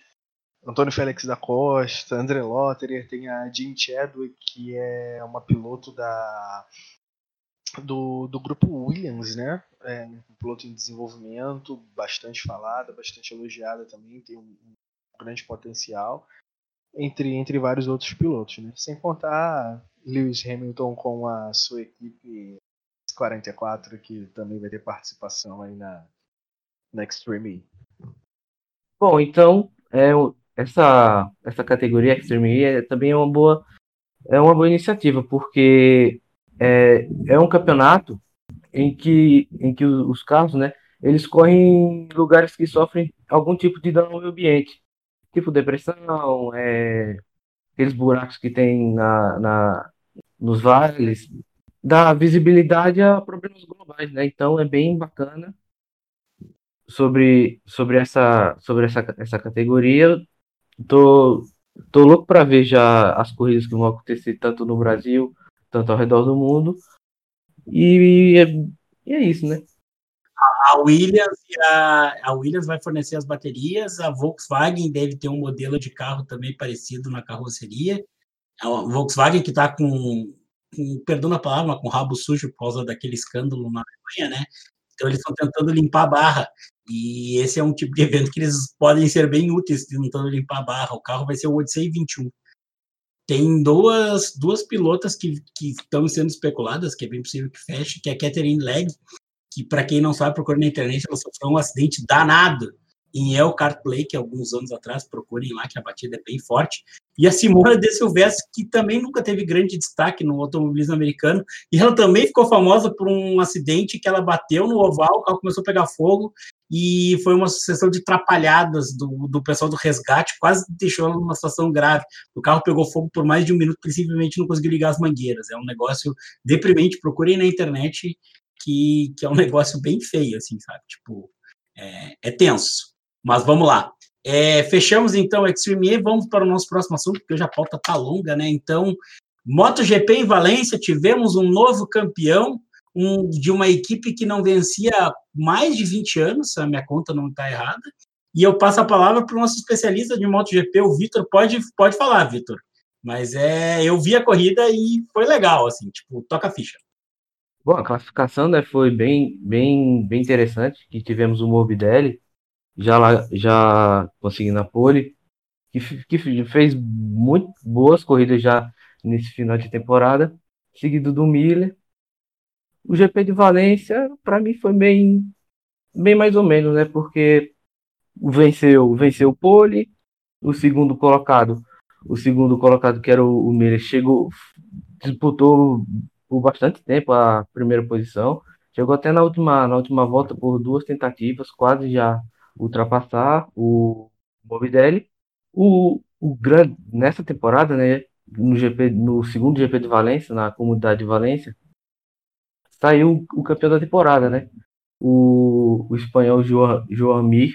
Antônio Félix da Costa, André Lotterer, tem a Jean Chadwick, que é uma piloto da do, do grupo Williams, né? É um piloto em desenvolvimento, bastante falada, bastante elogiada também, tem um grande potencial entre, entre vários outros pilotos, né? Sem contar Lewis Hamilton com a sua equipe 44, que também vai ter participação aí na, na Extreme. Bom, então, é, essa, essa categoria Extreme é, também é uma boa é uma boa iniciativa, porque é, é um campeonato em que, em que os carros, né, eles correm em lugares que sofrem algum tipo de dano ao ambiente, tipo depressão, é, aqueles buracos que tem na, na, nos vales, dá visibilidade a problemas globais, né? Então é bem bacana sobre, sobre essa sobre essa, essa categoria. Tô, tô louco para ver já as corridas que vão acontecer tanto no Brasil, tanto ao redor do mundo. E, e é, é isso, né? A Williams, a, a, Williams vai fornecer as baterias, a Volkswagen deve ter um modelo de carro também parecido na carroceria. A Volkswagen que está com, com, perdão a palavra, com rabo sujo por causa daquele escândalo na Alemanha, né? Então eles estão tentando limpar a barra. E esse é um tipo de evento que eles podem ser bem úteis tentando limpar a barra. O carro vai ser o Odyssey 21. Tem duas, duas pilotas que, que estão sendo especuladas, que é bem possível que feche, que é a Catherine Legg, que para quem não sabe, procure na internet, ela sofreu um acidente danado em El Carplay, que alguns anos atrás, procurem lá, que a batida é bem forte. E a Simona de Silvestre, que também nunca teve grande destaque no automobilismo americano, e ela também ficou famosa por um acidente que ela bateu no oval, o carro começou a pegar fogo, e foi uma sucessão de trapalhadas do, do pessoal do resgate, quase deixou ela numa situação grave. O carro pegou fogo por mais de um minuto, principalmente não conseguiu ligar as mangueiras. É um negócio deprimente, procurem na internet, que, que é um negócio bem feio, assim, sabe? Tipo, é, é tenso. Mas vamos lá. É, fechamos então o Extreme E, vamos para o nosso próximo assunto, porque hoje a pauta tá longa, né? Então, MotoGP em Valência, tivemos um novo campeão, um, de uma equipe que não vencia mais de 20 anos, a minha conta não está errada. E eu passo a palavra para o nosso especialista de MotoGP, o Vitor. Pode, pode falar, Vitor. Mas é, eu vi a corrida e foi legal, assim, tipo, toca a ficha. Bom, a classificação né, foi bem, bem, bem interessante, que tivemos o Morbidelli já, lá, já conseguindo a pole, que, que fez muito boas corridas já nesse final de temporada, seguido do Miller. O GP de Valência, para mim, foi bem, bem mais ou menos, né? Porque venceu, venceu o pole, o segundo colocado, o segundo colocado que era o, o Miller, chegou, disputou por bastante tempo a primeira posição. Chegou até na última, na última volta por duas tentativas, quase já ultrapassar o Morbidelli. O, o grande, nessa temporada, né, no, GP, no segundo GP de Valência, na comunidade de Valência, saiu o campeão da temporada, né? O, o espanhol João, João Mir,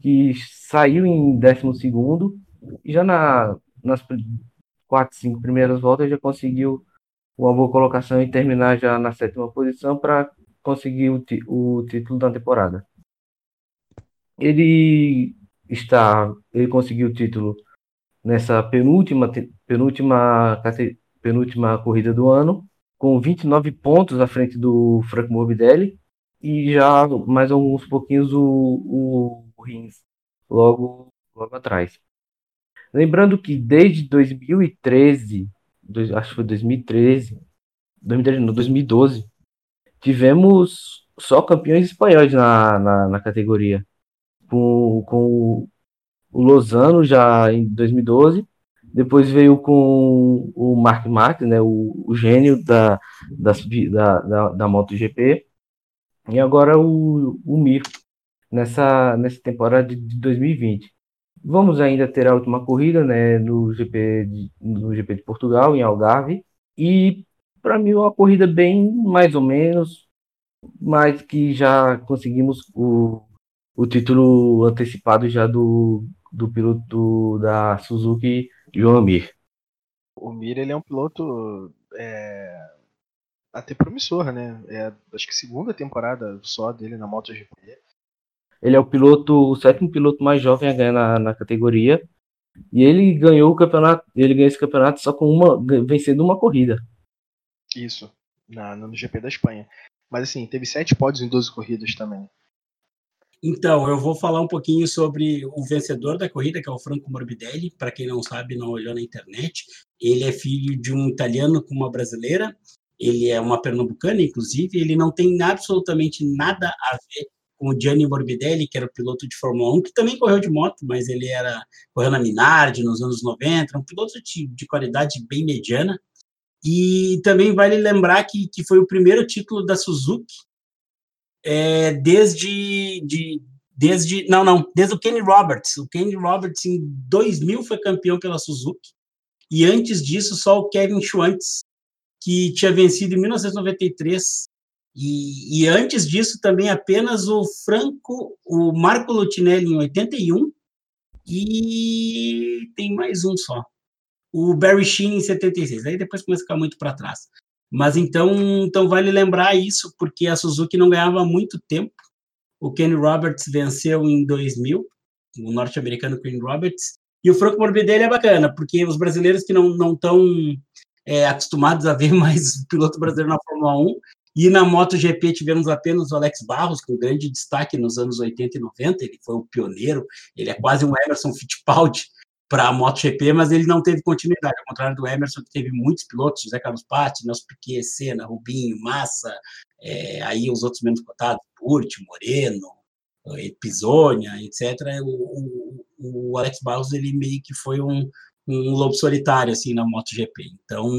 que saiu em 12 e já na, nas quatro, cinco primeiras voltas já conseguiu uma boa colocação e terminar já na sétima posição para conseguir o, o título da temporada. Ele está, ele conseguiu o título nessa penúltima penúltima penúltima corrida do ano, com 29 pontos à frente do Franco Morbidelli e já mais alguns pouquinhos o, o Rins logo logo atrás. Lembrando que desde 2013 dois, acho que foi 2013, 2013 não, 2012, tivemos só campeões espanhóis na, na, na categoria. Com, com o Lozano já em 2012, depois veio com o Mark Marques, né, o, o gênio da, da, da, da MotoGP, e agora o, o Mir, nessa, nessa temporada de 2020. Vamos ainda ter a última corrida né, no, GP de, no GP de Portugal, em Algarve. E para mim uma corrida bem mais ou menos, mas que já conseguimos o, o título antecipado já do, do piloto da Suzuki, João Mir. O Mir ele é um piloto é, até promissor, né? É, acho que segunda temporada só dele na MotoGP. Ele é o piloto, o sétimo piloto mais jovem a ganhar na, na categoria. E ele ganhou o campeonato, ele ganhou esse campeonato só com uma vencendo uma corrida. Isso, na, no GP da Espanha. Mas assim, teve sete pódios em 12 corridas também. Então, eu vou falar um pouquinho sobre o vencedor da corrida, que é o Franco Morbidelli. Para quem não sabe, não olhou na internet, ele é filho de um italiano com uma brasileira. Ele é uma pernambucana, inclusive. Ele não tem absolutamente nada a ver com o Gianni Morbidelli, que era o piloto de Fórmula 1, que também correu de moto, mas ele era correu na Minardi nos anos 90, um piloto de, de qualidade bem mediana. E também vale lembrar que, que foi o primeiro título da Suzuki é, desde, de, desde. Não, não, desde o Kenny Roberts. O Kenny Roberts, em 2000, foi campeão pela Suzuki. E antes disso, só o Kevin Schwantz, que tinha vencido em 1993. E, e antes disso, também apenas o Franco, o Marco Lutinelli, em 81. E tem mais um só. O Barry Sheen, em 76. Aí depois começa a ficar muito para trás. Mas então, então vale lembrar isso, porque a Suzuki não ganhava muito tempo. O Kenny Roberts venceu em 2000, o norte-americano Kenny Roberts. E o Franco Morbidelli é bacana, porque os brasileiros que não estão é, acostumados a ver mais piloto brasileiro na Fórmula 1, e na MotoGP tivemos apenas o Alex Barros, com grande destaque nos anos 80 e 90, ele foi o pioneiro, ele é quase um Emerson Fittipaldi para a MotoGP, mas ele não teve continuidade, ao contrário do Emerson, que teve muitos pilotos, José Carlos Patti, Nelson Piquet, Senna, Rubinho, Massa, é, aí os outros menos cotados, Curti, Moreno, Episonia, etc. O, o, o, Alex Barros, ele meio que foi um, um lobo solitário, assim, na MotoGP. Então,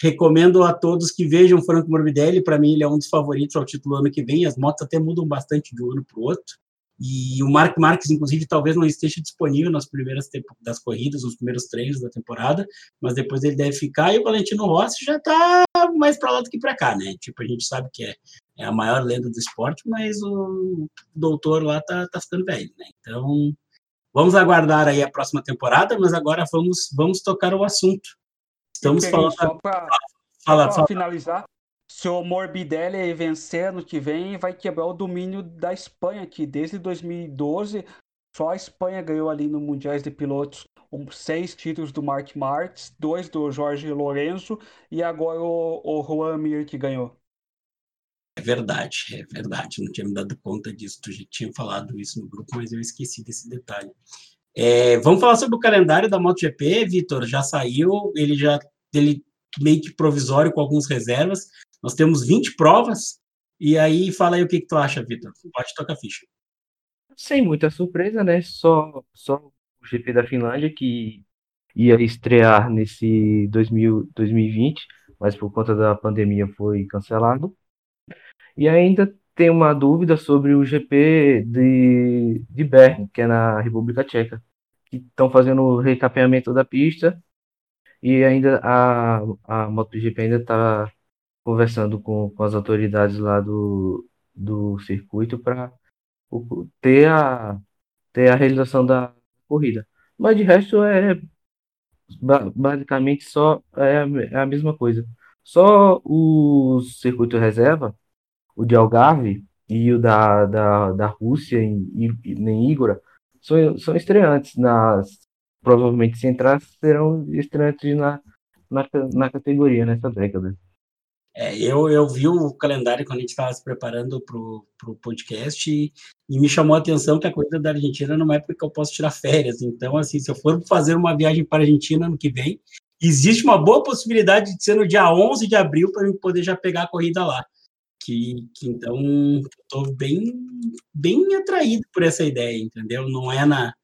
recomendo a todos que vejam Franco Morbidelli, para mim ele é um dos favoritos ao título ano que vem, as motos até mudam bastante de um ano para o outro, e o Mark Marques, inclusive, talvez não esteja disponível nas primeiras das corridas, nos primeiros treinos da temporada, mas depois ele deve ficar. E o Valentino Rossi já está mais para lá do que para cá, né? Tipo, a gente sabe que é, é, a maior lenda do esporte, mas o doutor lá tá, tá ficando velho, né? Então, vamos aguardar aí a próxima temporada, mas agora vamos, vamos tocar o assunto. Estamos falando. Só para finalizar, se o Morbidelli vencer ano que vem, vai quebrar o domínio da Espanha, que desde 2012 só a Espanha ganhou ali no Mundiais de Pilotos um, seis títulos do Mark Marques, dois do Jorge Lourenço e agora o, o Juan Mir que ganhou. É verdade, é verdade. Não tinha me dado conta disso. Tu já tinha falado isso no grupo, mas eu esqueci desse detalhe. É, vamos falar sobre o calendário da MotoGP, Vitor. Já saiu, ele já ele meio que provisório com algumas reservas. Nós temos 20 provas, e aí fala aí o que, que tu acha, Vitor. Pode tocar ficha. Sem muita surpresa, né? Só, só o GP da Finlândia que ia estrear nesse 2000, 2020, mas por conta da pandemia foi cancelado. E ainda tem uma dúvida sobre o GP de, de Bern, que é na República Tcheca, que estão fazendo o recapeamento da pista e ainda a, a MotoGP ainda está conversando com, com as autoridades lá do, do circuito para ter a, ter a realização da corrida. Mas de resto é basicamente só é é a mesma coisa. Só o circuito reserva, o de Algarve e o da, da, da Rússia em, em Igora, são, são estreantes. Nas, provavelmente, se entrar, serão estreantes na, na, na categoria nessa década. É, eu, eu vi o calendário quando a gente estava se preparando para o podcast e, e, me chamou a atenção que a corrida da Argentina numa época que eu posso tirar férias. Então, assim, se eu for fazer uma viagem para a Argentina ano que vem, existe uma boa possibilidade de ser no dia 11 de abril para eu poder já pegar a corrida lá. Que, que então, estou bem, bem atraído por essa ideia, entendeu? Não é na,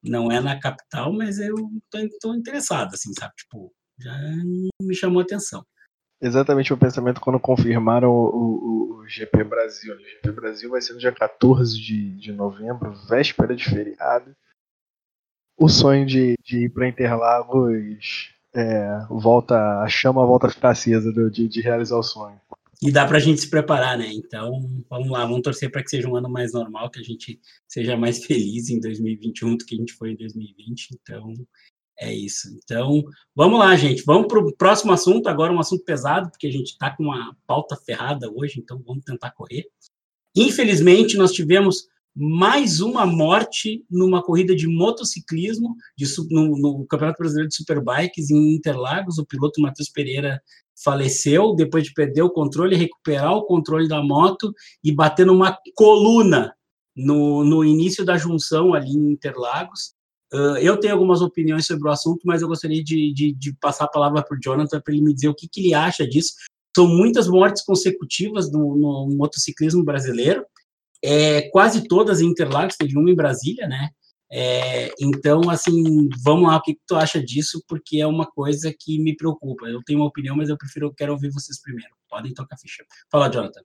não é na capital, mas eu estou interessado, assim, sabe? Tipo, já me chamou a atenção exatamente o pensamento quando confirmaram o, o, o, GP Brasil. O GP Brasil vai ser no dia 14 de, de novembro, véspera de feriado. O sonho de, de ir para Interlagos é, volta, a chama volta a ficar acesa de, de realizar o sonho. E dá para a gente se preparar, né? Então, vamos lá, vamos torcer para que seja um ano mais normal, que a gente seja mais feliz em 2021 do que a gente foi em 2020. Então, é isso. Então, vamos lá, gente. Vamos para o próximo assunto. Agora, um assunto pesado, porque a gente está com uma pauta ferrada hoje, então vamos tentar correr. Infelizmente, nós tivemos mais uma morte numa corrida de motociclismo de, no, no, Campeonato Brasileiro de Superbikes em Interlagos. O piloto Matheus Pereira faleceu depois de perder o controle, recuperar o controle da moto e bater numa coluna no, no início da junção ali em Interlagos. Uh, eu tenho algumas opiniões sobre o assunto, mas eu gostaria de, de, de passar a palavra para o Jonathan para ele me dizer o que, que, ele acha disso. São muitas mortes consecutivas no, no motociclismo brasileiro, é, quase todas em Interlagos, teve uma em Brasília, né? É, então, assim, vamos lá, o que, que, tu acha disso? Porque é uma coisa que me preocupa. Eu tenho uma opinião, mas eu prefiro, quero ouvir vocês primeiro. Podem tocar ficha. Fala, Jonathan.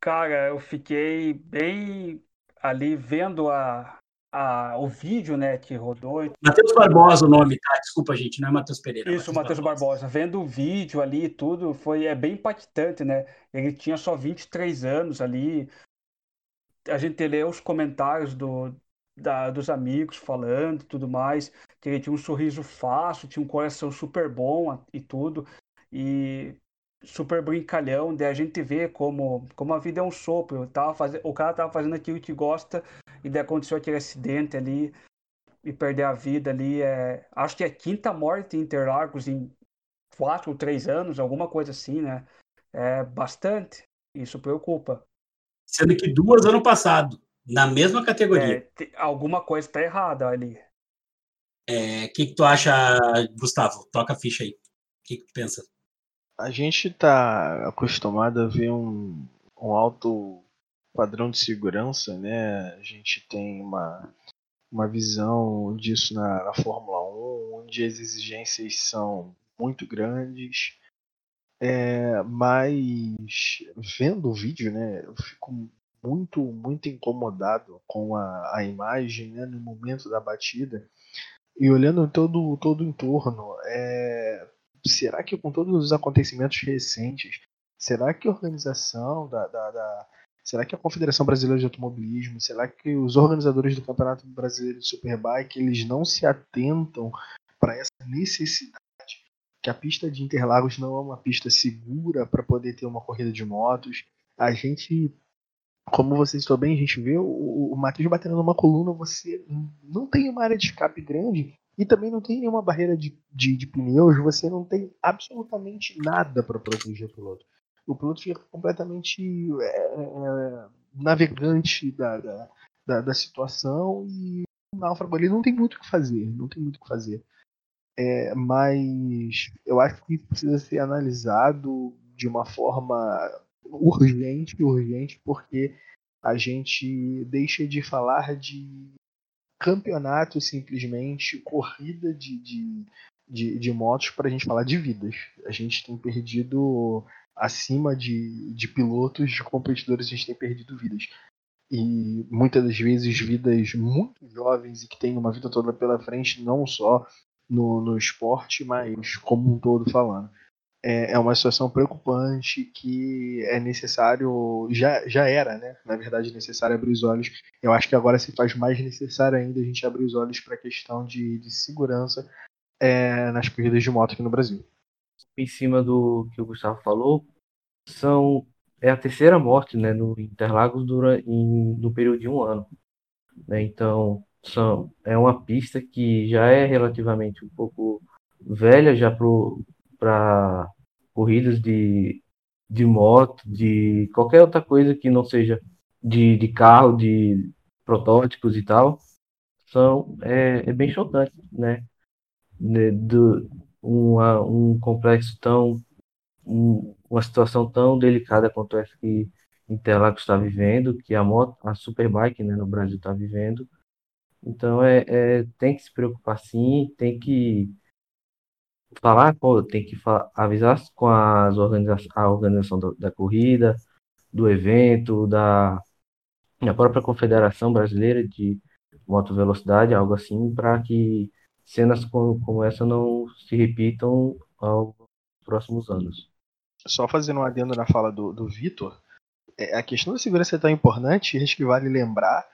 Cara, eu fiquei bem ali vendo a, a, o vídeo, né, que rodou. Matheus Barbosa o nome, tá? Desculpa, gente, não é Matheus Pereira. Isso, Matheus Barbosa. Barbosa. Vendo o vídeo ali e tudo, foi é bem impactante, né? Ele tinha só 23 anos ali. A gente lê os comentários do, da, dos amigos falando tudo mais, que ele tinha um sorriso fácil, tinha um coração super bom e tudo, e super brincalhão, daí a gente vê como, como a vida é um sopro, tava fazendo, o cara tava fazendo aquilo que gosta, e daí aconteceu aquele acidente ali, e perder a vida ali, é, acho que é quinta morte em Interlagos em quatro ou três anos, alguma coisa assim, né? É bastante, isso preocupa. Sendo que duas ano passado. Na mesma categoria. É, alguma coisa está errada ali. O é, que, que tu acha, Gustavo? Toca a ficha aí. O que, que tu pensa? A gente está acostumado a ver um, um alto padrão de segurança, né? A gente tem uma, uma visão disso na, na Fórmula 1, onde as exigências são muito grandes. É, mas vendo o vídeo, né, eu fico muito, muito incomodado com a, a imagem né, no momento da batida e olhando todo, todo o entorno. É, será que com todos os acontecimentos recentes, será que a organização da, da, da Será que a Confederação Brasileira de Automobilismo, será que os organizadores do Campeonato Brasileiro de Superbike, eles não se atentam para essa necessidade que a pista de Interlagos não é uma pista segura para poder ter uma corrida de motos? A gente como você estou bem, a gente vê o, o Matheus batendo numa coluna, você não tem uma área de escape grande e também não tem nenhuma barreira de, de, de pneus, você não tem absolutamente nada para proteger o piloto. O piloto fica completamente é, é, navegante da, da, da, da, situação e o náufrago ali não tem muito o que fazer, não tem muito o que fazer. É, mas eu acho que precisa ser analisado de uma forma urgente, urgente, porque a gente deixa de falar de campeonato simplesmente, corrida de, de, de, de motos para a gente falar de vidas. A gente tem perdido acima de, de pilotos, de competidores, a gente tem perdido vidas. E muitas das vezes vidas muito jovens e que têm uma vida toda pela frente, não só no, no esporte, mas como um todo falando é, é uma situação preocupante que é necessário, já, já era, né? Na verdade, necessário abrir os olhos. Eu acho que agora se faz mais necessário ainda a gente abrir os olhos para a questão de, de segurança é, nas corridas de moto aqui no Brasil. Em cima do que o Gustavo falou, são é a terceira morte, né, no Interlagos dura em, no período de um ano. Né? Então, são, é uma pista que já é relativamente um pouco velha já pro para corridas de, de moto, de qualquer outra coisa que não seja de, de carro, de protótipos e tal, são é, é bem chocante, né? De, do, uma, um complexo tão um, uma situação tão delicada quanto essa que Interlagos está vivendo, que a moto, a Superbike, né, no Brasil está vivendo. Então é, é, tem que se preocupar sim, tem que falar, pô, tem que avisar com as organiza a organização do, da corrida, do evento, da, da própria Confederação Brasileira de Moto Velocidade, algo assim, para que cenas como, como, essa não se repitam aos próximos anos. Só fazendo um adendo na fala do, do Vitor, é, a questão da segurança é tão importante, acho que vale lembrar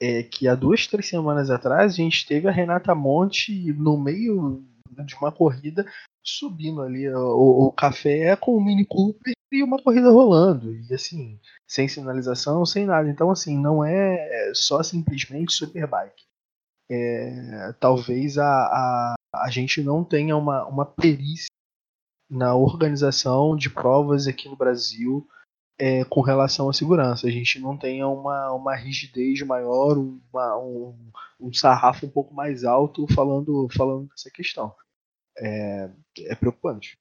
é que há duas, três semanas atrás a gente teve a Renata Monte no meio de uma corrida subindo ali o, o café com o Mini Cooper e uma corrida rolando. E assim, sem sinalização, sem nada. Então, assim, não é só simplesmente Superbike. É, talvez a, a, a gente não tenha uma, uma perícia na organização de provas aqui no Brasil é, com relação à segurança. A gente não tenha uma, uma rigidez maior, uma, um, um sarrafo um pouco mais alto falando, falando dessa questão é, é preocupante.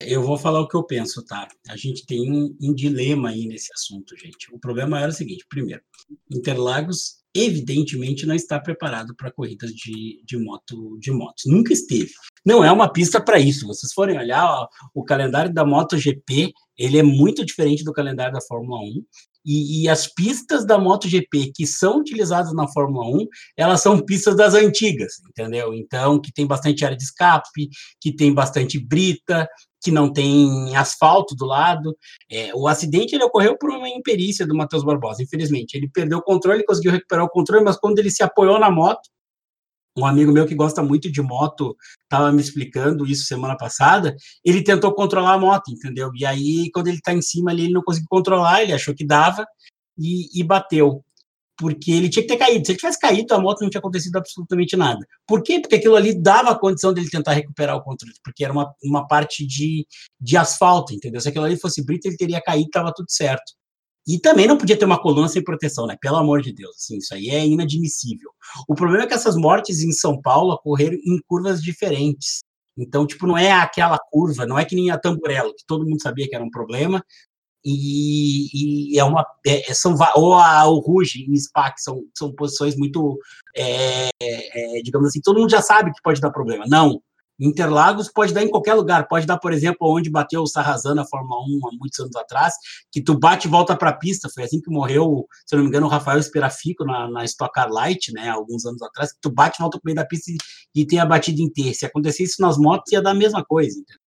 Eu vou falar o que eu penso, tá? A gente tem um, um, dilema aí nesse assunto, gente. O problema era o seguinte: primeiro, Interlagos evidentemente não está preparado para corridas de, de moto de motos. Nunca esteve. Não é uma pista para isso. Vocês forem olhar ó, o calendário da MotoGP, ele é muito diferente do calendário da Fórmula 1. E, e, as pistas da MotoGP que são utilizadas na Fórmula 1, elas são pistas das antigas, entendeu? Então, que tem bastante área de escape, que tem bastante brita, que não tem asfalto do lado. É, o acidente ele ocorreu por uma imperícia do Matheus Barbosa, infelizmente. Ele perdeu o controle, conseguiu recuperar o controle, mas quando ele se apoiou na moto, um amigo meu que gosta muito de moto estava me explicando isso semana passada. Ele tentou controlar a moto, entendeu? E aí, quando ele está em cima ali, ele não conseguiu controlar, ele achou que dava e, e bateu porque ele tinha que ter caído. Se ele tivesse caído, a moto não tinha acontecido absolutamente nada. Por quê? Porque aquilo ali dava a condição dele tentar recuperar o controle, porque era uma, uma parte de, de asfalto, entendeu? Se aquilo ali fosse brito, ele teria caído, estava tudo certo. E também não podia ter uma coluna sem proteção, né? Pelo amor de Deus, assim, isso aí é inadmissível. O problema é que essas mortes em São Paulo ocorreram em curvas diferentes. Então, tipo, não é aquela curva, não é que nem a Tamburello, que todo mundo sabia que era um problema, e, e é uma é, é são ou a, o Ruge e SPAC são, são posições muito é, é, digamos assim todo mundo já sabe que pode dar problema não Interlagos pode dar em qualquer lugar, pode dar, por exemplo, onde bateu o Sarrazan na Fórmula 1 há muitos anos atrás, que tu bate e volta para a pista, foi assim que morreu, se não me engano, o Rafael Esperafico na, na Stock Car Light, né, alguns anos atrás, que tu bate e volta para meio da pista e, e tem a batida inteira. Se acontecesse isso nas motos, ia dar a mesma coisa, entendeu?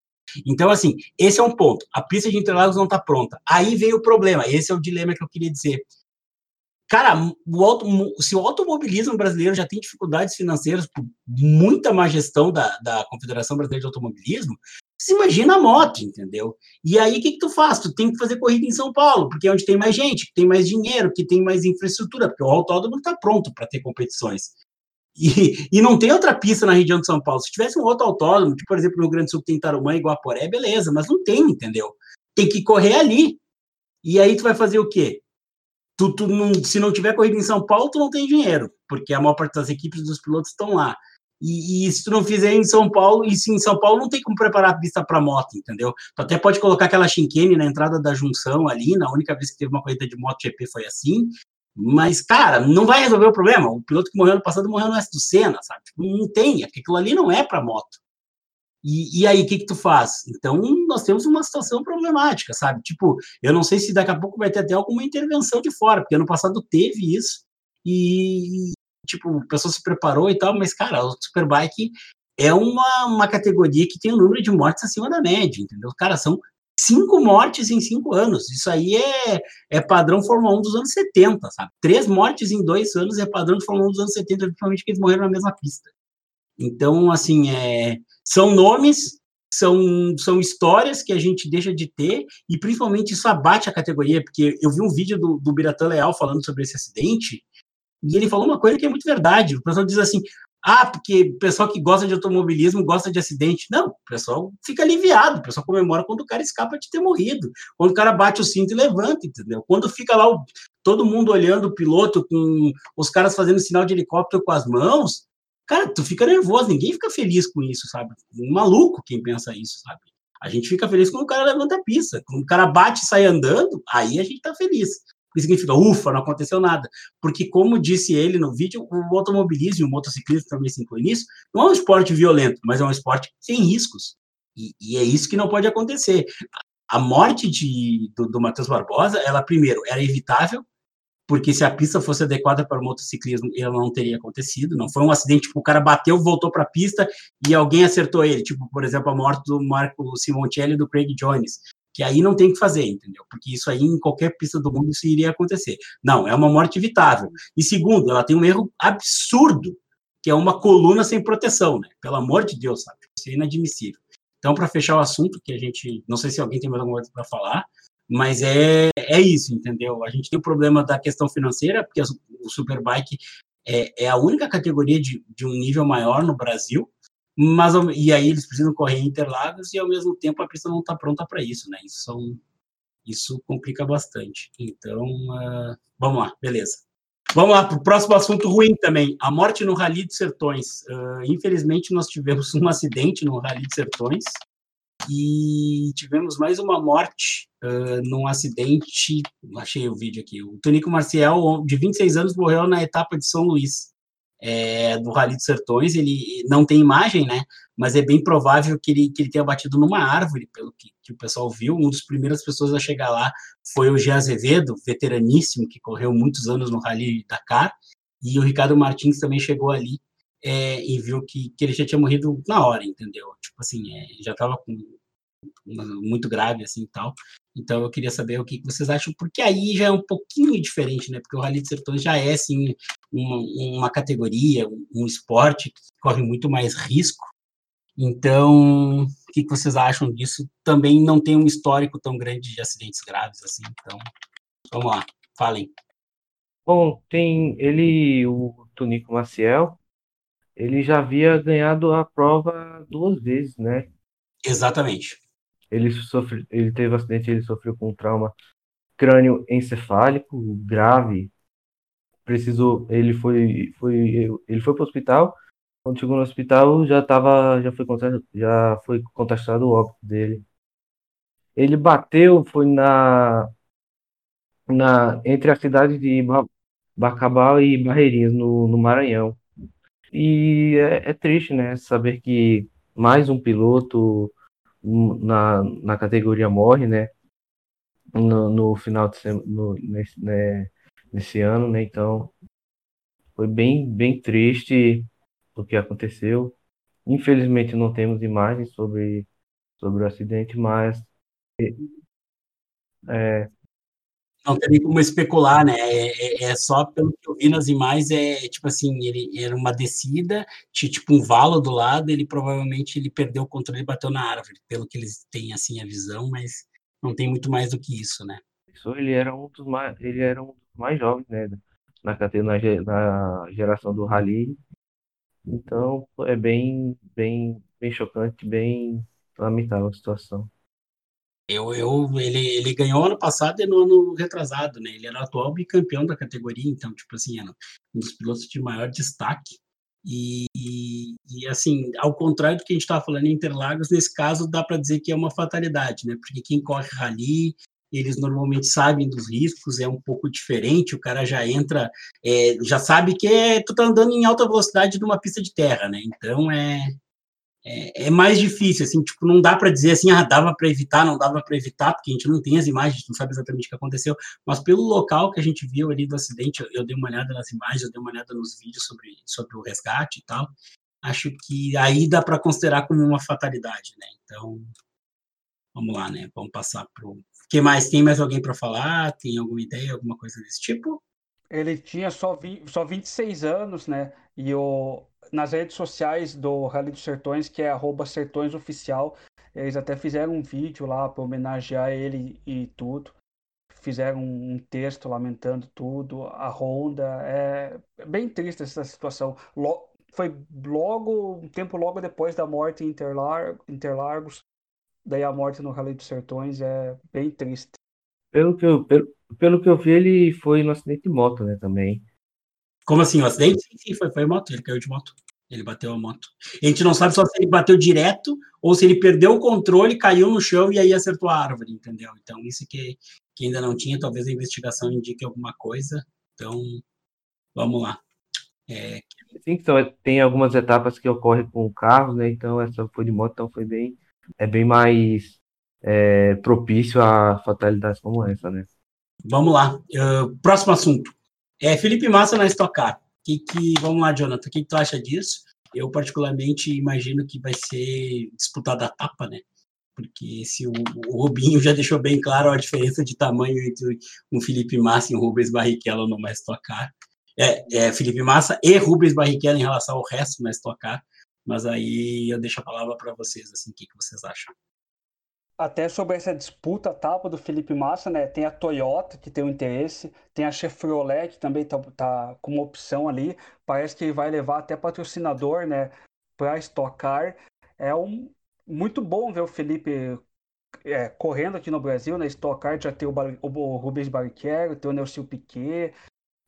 Então, assim, esse é um ponto. A pista de Interlagos não está pronta. Aí veio o problema. Esse é o dilema que eu queria dizer. Cara, o auto, se o automobilismo brasileiro já tem dificuldades financeiras por muita má gestão da, da Confederação Brasileira de Automobilismo, você imagina a moto, entendeu? E aí, o que, que tu faz? Tu tem que fazer corrida em São Paulo, porque é onde tem mais gente, que tem mais dinheiro, que tem mais infraestrutura, porque o autódromo está pronto para ter competições. E, e não tem outra pista na região de São Paulo. Se tivesse um outro autódromo, tipo, por exemplo, no Rio Grande do Sul tem Tarumã e Guaporé, beleza, mas não tem, entendeu? Tem que correr ali. E aí tu vai fazer o quê? Tu, tu não, se não tiver corrida em São Paulo, tu não tem dinheiro, porque a maior parte das equipes dos pilotos estão lá. E, e, se tu não fizer em São Paulo, e se em São Paulo não tem como preparar a pista para moto, entendeu? Tu até pode colocar aquela chinquene na entrada da junção ali, na única vez que teve uma corrida de moto GP foi assim, mas, cara, não vai resolver o problema. O piloto que morreu no passado morreu no S do Senna, sabe? Tipo, não tem, aquilo ali não é para moto. E, e aí, o que que tu faz? Então, nós temos uma situação problemática, sabe? Tipo, eu não sei se daqui a pouco vai ter até alguma intervenção de fora, porque ano passado teve isso, e, tipo, o pessoal se preparou e tal, mas, cara, o Superbike é uma, uma categoria que tem um número de mortes acima da média, entendeu? Cara, são cinco mortes em cinco anos. Isso aí é, é padrão Fórmula 1 dos anos 70, sabe? Três mortes em dois anos é padrão de Fórmula 1 dos anos 70, principalmente que eles morreram na mesma pista. Então, assim, é, são nomes, são, são histórias que a gente deixa de ter, e principalmente isso abate a categoria, porque eu vi um vídeo do, do Biratã Leal falando sobre esse acidente, e ele falou uma coisa que é muito verdade. O pessoal diz assim: ah, porque o pessoal que gosta de automobilismo gosta de acidente. Não, o pessoal fica aliviado, o pessoal comemora quando o cara escapa de ter morrido, quando o cara bate o cinto e levanta, entendeu? Quando fica lá o, todo mundo olhando o piloto com os caras fazendo sinal de helicóptero com as mãos, cara, tu fica nervoso, ninguém fica feliz com isso, sabe? Um maluco quem pensa isso, sabe? A gente fica feliz quando o cara levanta a pista. Quando o cara bate e sai andando, aí a gente tá feliz significa, ufa, não aconteceu nada. Porque, como disse ele no vídeo, o automobilismo e o motociclismo também se inclui nisso, não é um esporte violento, mas é um esporte sem riscos. E, e é isso que não pode acontecer. A morte de, do, do Matheus Barbosa, ela, primeiro, era evitável, porque se a pista fosse adequada para o motociclismo, ela não teria acontecido. Não foi um acidente, tipo, o cara bateu, voltou para a pista e alguém acertou ele. Tipo, por exemplo, a morte do Marco Simoncelli e do Craig Jones que aí não tem que fazer, entendeu? Porque isso aí em qualquer pista do mundo isso iria acontecer. Não, é uma morte evitável. E segundo, ela tem um erro absurdo, que é uma coluna sem proteção, né? Pelo amor de Deus, sabe? Isso é inadmissível. Então, para fechar o assunto, que a gente, não sei se alguém tem mais alguma coisa para falar, mas é, é isso, entendeu? A gente tem o problema da questão financeira, porque o Superbike é, é a única categoria de, de um nível maior no Brasil, mas e aí eles precisam correr em Interlagos e ao mesmo tempo a pista não está pronta para isso, né? Isso são, isso complica bastante. Então, uh, vamos lá, beleza. Vamos lá para o próximo assunto ruim também, a morte no Rally dos Sertões. Uh, infelizmente nós tivemos um acidente no Rally dos Sertões e tivemos mais uma morte uh, num acidente. Achei o vídeo aqui. O Tonico Marcial, de 26 anos, morreu na etapa de São Luís, é, do Rally dos Sertões. Ele não tem imagem, né? Mas é bem provável que ele, que ele tenha batido numa árvore, pelo que, que o pessoal viu. Um dos primeiras pessoas a chegar lá foi o G. Azevedo, veteraníssimo, que correu muitos anos no Rally Dakar. E o Ricardo Martins também chegou ali é, e viu que, que ele já tinha morrido na hora, entendeu? Tipo assim, é, já estava muito grave assim e tal. Então eu queria saber o que vocês acham, porque aí já é um pouquinho diferente, né? Porque o Rally de Sertões já é assim uma, uma categoria, um, um, esporte que corre muito mais risco. Então, o que vocês acham disso? Também não tem um histórico tão grande de acidentes graves assim. Então, vamos lá, falem. Bom, tem ele, o Tonico Maciel, ele já havia ganhado a prova duas vezes, né? Exatamente. Ele, sofre, ele teve um acidente, ele sofreu com um trauma crânio encefálico grave. Precisou, ele foi, foi, ele foi para o hospital. Quando chegou no hospital, já tava, já foi já foi contestado o óbito dele. Ele bateu, foi na, na entre a cidade de Bacabal e Barreirinhas no, no Maranhão. E é, é, triste, né, saber que mais um piloto na, na categoria morre, né, no, no final de no, nesse, né, nesse ano, né, então foi bem, bem triste o que aconteceu. Infelizmente não temos imagens sobre, sobre o acidente, mas é, não tem nem como especular, né? É, é, é, só pelo que eu vi nas imagens, é tipo assim, ele era uma descida, tinha tipo um valo do lado, ele provavelmente ele perdeu o controle e bateu na árvore, pelo que eles têm assim a visão, mas não tem muito mais do que isso, né? Ele era um dos mais, ele era um dos mais jovens, né? Na, na, na geração do rally. Então é bem, bem, bem chocante, bem lamentável a situação. Eu, eu, ele, ele ganhou ano passado e no ano retrasado, né? Ele era atual bicampeão da categoria, então, tipo assim, era um dos pilotos de maior destaque. E, e, e assim, ao contrário do que a gente estava falando em Interlagos, nesse caso dá para dizer que é uma fatalidade, né? Porque quem corre rally, eles normalmente sabem dos riscos, é um pouco diferente, o cara já entra, é, já sabe que é, tu tá andando em alta velocidade numa pista de terra, né? Então é, é, é, mais difícil, assim, tipo, não dá para dizer assim, ah, dava para evitar, não dava para evitar, porque a gente não tem as imagens, não sabe exatamente o que aconteceu, mas pelo local que a gente viu ali do acidente, eu, eu dei uma olhada nas imagens, eu dei uma olhada nos vídeos sobre, sobre o resgate e tal, acho que aí dá para considerar como uma fatalidade, né? Então, vamos lá, né? Vamos passar pro. Que mais? Tem mais alguém para falar? Tem alguma ideia, alguma coisa desse tipo? Ele tinha só, vi... só 26 anos, né? E o nas redes sociais do Rally dos Sertões, que é sertõesoficial. Eles até fizeram um vídeo lá para homenagear ele e tudo. Fizeram um texto lamentando tudo, a Honda. É bem triste essa situação. Foi logo, um tempo logo depois da morte em Interlar Interlagos. Daí a morte no Rally dos Sertões é bem triste. Pelo que eu, pelo, pelo que eu vi, ele foi no acidente de moto, né, também. Como assim, o acidente? Sim, sim, foi, foi moto, ele caiu de moto. Ele bateu a moto. A gente não sabe só se ele bateu direto ou se ele perdeu o controle, caiu no chão e aí acertou a árvore, entendeu? Então, isso que, que ainda não tinha, talvez a investigação indique alguma coisa. Então, vamos lá. É... Sim, então, tem algumas etapas que ocorrem com carros, né? Então, essa foi de moto, então foi bem, é bem mais é, propício a fatalidades como essa, né? Vamos lá. Uh, próximo assunto. É Felipe Massa na Stock Car que, que vamos lá, Jonathan, o que, que tu acha disso? Eu, particularmente, imagino que vai ser disputada a tapa, né? Porque se o, o Rubinho já deixou bem claro a diferença de tamanho entre um Felipe Massa e um Rubens Barrichello no mais tocar. É, é Felipe Massa e Rubens Barrichello em relação ao resto mais tocar. Mas aí eu deixo a palavra para vocês, assim, o que, que vocês acham? Até sobre essa disputa tapa do Felipe Massa, né? Tem a Toyota que tem um interesse, tem a Chevrolet que também tá, tá com uma opção ali. Parece que vai levar até patrocinador, né? Para estocar. É um muito bom ver o Felipe é, correndo aqui no Brasil, né? Stock Car já tem o, Bar o Rubens Barrichello, tem o Nelson Piquet,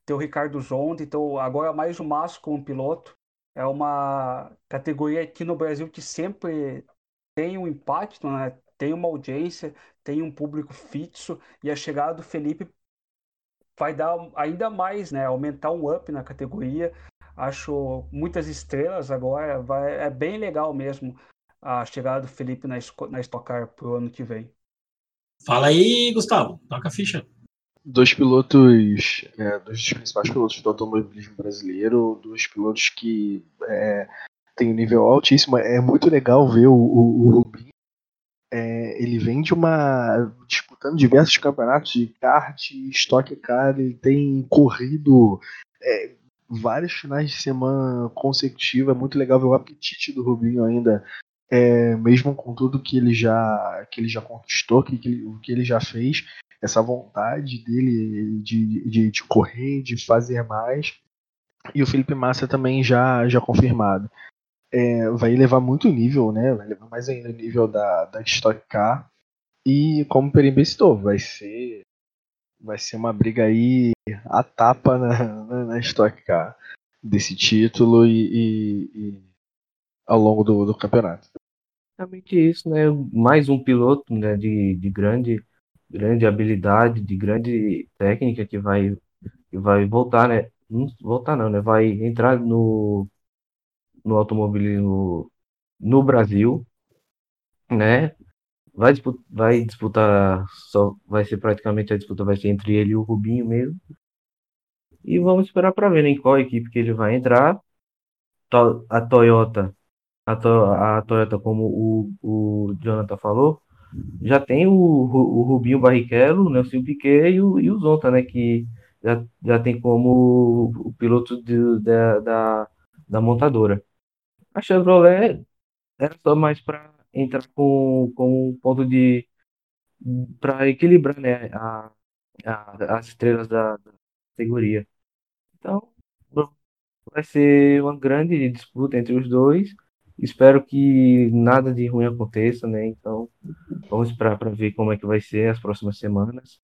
tem o Ricardo Zonda, então agora mais o Massa como piloto. É uma categoria aqui no Brasil que sempre tem um impacto, né? Tem uma audiência, tem um público fixo, e a chegada do Felipe vai dar ainda mais, né? Aumentar um up na categoria. Acho muitas estrelas agora, vai, é bem legal mesmo a chegada do Felipe na, na Stock Car pro ano que vem. Fala aí, Gustavo, toca a ficha. Dois pilotos, é, dois dos principais pilotos do automobilismo brasileiro, dois pilotos que é, têm um nível altíssimo. É muito legal ver o, o, o Rubinho. É, ele vem de uma. disputando diversos campeonatos de kart, Stock Car, ele tem corrido é, vários finais de semana consecutivos. É muito legal ver o apetite do Rubinho ainda é, mesmo com tudo que ele já que ele já conquistou, que, que, o que ele já fez, essa vontade dele de, de, de, correr, de fazer mais. E o Felipe Massa também já, já confirmado. É, vai levar muito nível, né? Vai levar mais ainda o nível da, da Stock Car. E como o Perimbe vai ser, vai ser uma briga aí a tapa na, na, na Stock Car desse título e, e, e ao longo do, do campeonato. Exatamente isso, né? Mais um piloto né, de, de grande, grande habilidade, de grande técnica que vai, que vai voltar, né? Não voltar não, né? Vai entrar no, no automobilismo no Brasil, né? Vai disputar, vai disputar, só vai ser praticamente a disputa vai ser entre ele e o Rubinho mesmo. E vamos esperar para ver né, em qual equipe que ele vai entrar. A Toyota a, to a Toyota, como o, o Jonathan falou, já tem o, o, Rubinho Barrichello, o Nelson Piquet e o, e o Zonta, né? Que já, já tem como o piloto de, da, da, da montadora. A Chevrolet era só mais para entrar com, com um ponto de para equilibrar né, a, a, as estrelas da, da categoria. Então, vai ser uma grande disputa entre os dois. Espero que nada de ruim aconteça, né? Então, vamos esperar para ver como é que vai ser as próximas semanas.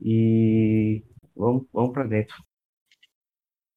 E vamos, vamos para dentro.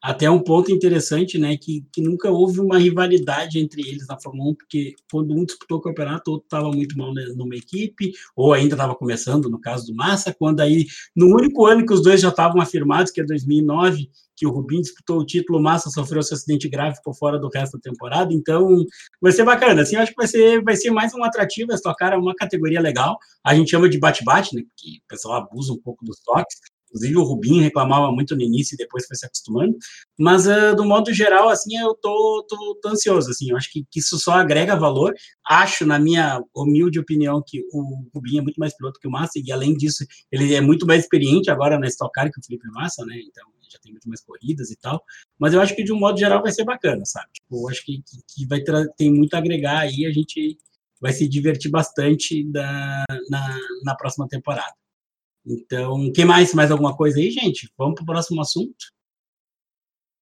Até um ponto interessante, né, que, que nunca houve uma rivalidade entre eles na Fórmula 1, porque quando um disputou o campeonato, o outro estava muito mal né, numa equipe, ou ainda estava começando, no caso do Massa, quando aí, no único ano que os dois já estavam afirmados, que é 2009, que o Rubinho disputou o título, o Massa sofreu seu acidente grave, ficou fora do resto da temporada, então vai ser bacana, assim, acho que vai ser, vai ser mais um atrativo, essa cara é uma categoria legal, a gente chama de bate-bate, né, porque o pessoal abusa um pouco dos toques, inclusive o Rubinho reclamava muito no início e depois foi se acostumando, mas uh, do modo geral, assim, eu tô, tô, tô ansioso, assim, eu acho que, que, isso só agrega valor, acho, na minha humilde opinião, que o Rubinho é muito mais piloto que o Massa, e além disso, ele é muito mais experiente agora na Stock Car que o Felipe Massa, né, então já tem muito mais corridas e tal, mas eu acho que de um modo geral vai ser bacana, sabe? Tipo, eu acho que, que, que vai ter, tem muito a agregar aí, a gente vai se divertir bastante da, na, na próxima temporada. Então, quem mais? Mais alguma coisa aí, gente? Vamos para o próximo assunto?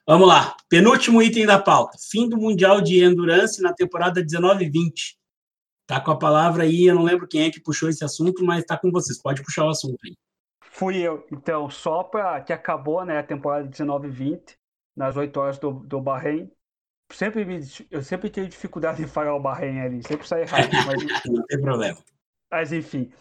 Vamos lá. Penúltimo item da pauta. Fim do Mundial de Endurance na temporada 19-20. Tá com a palavra aí, eu não lembro quem é que puxou esse assunto, mas tá com vocês. Pode puxar o assunto aí. Fui eu. Então, só para que acabou né, a temporada 19 e 20, nas 8 horas do, do Bahrein. Sempre me, eu sempre tive dificuldade em falar o Bahrein ali, sempre sai errado. Mas, Não tem problema. Mas enfim,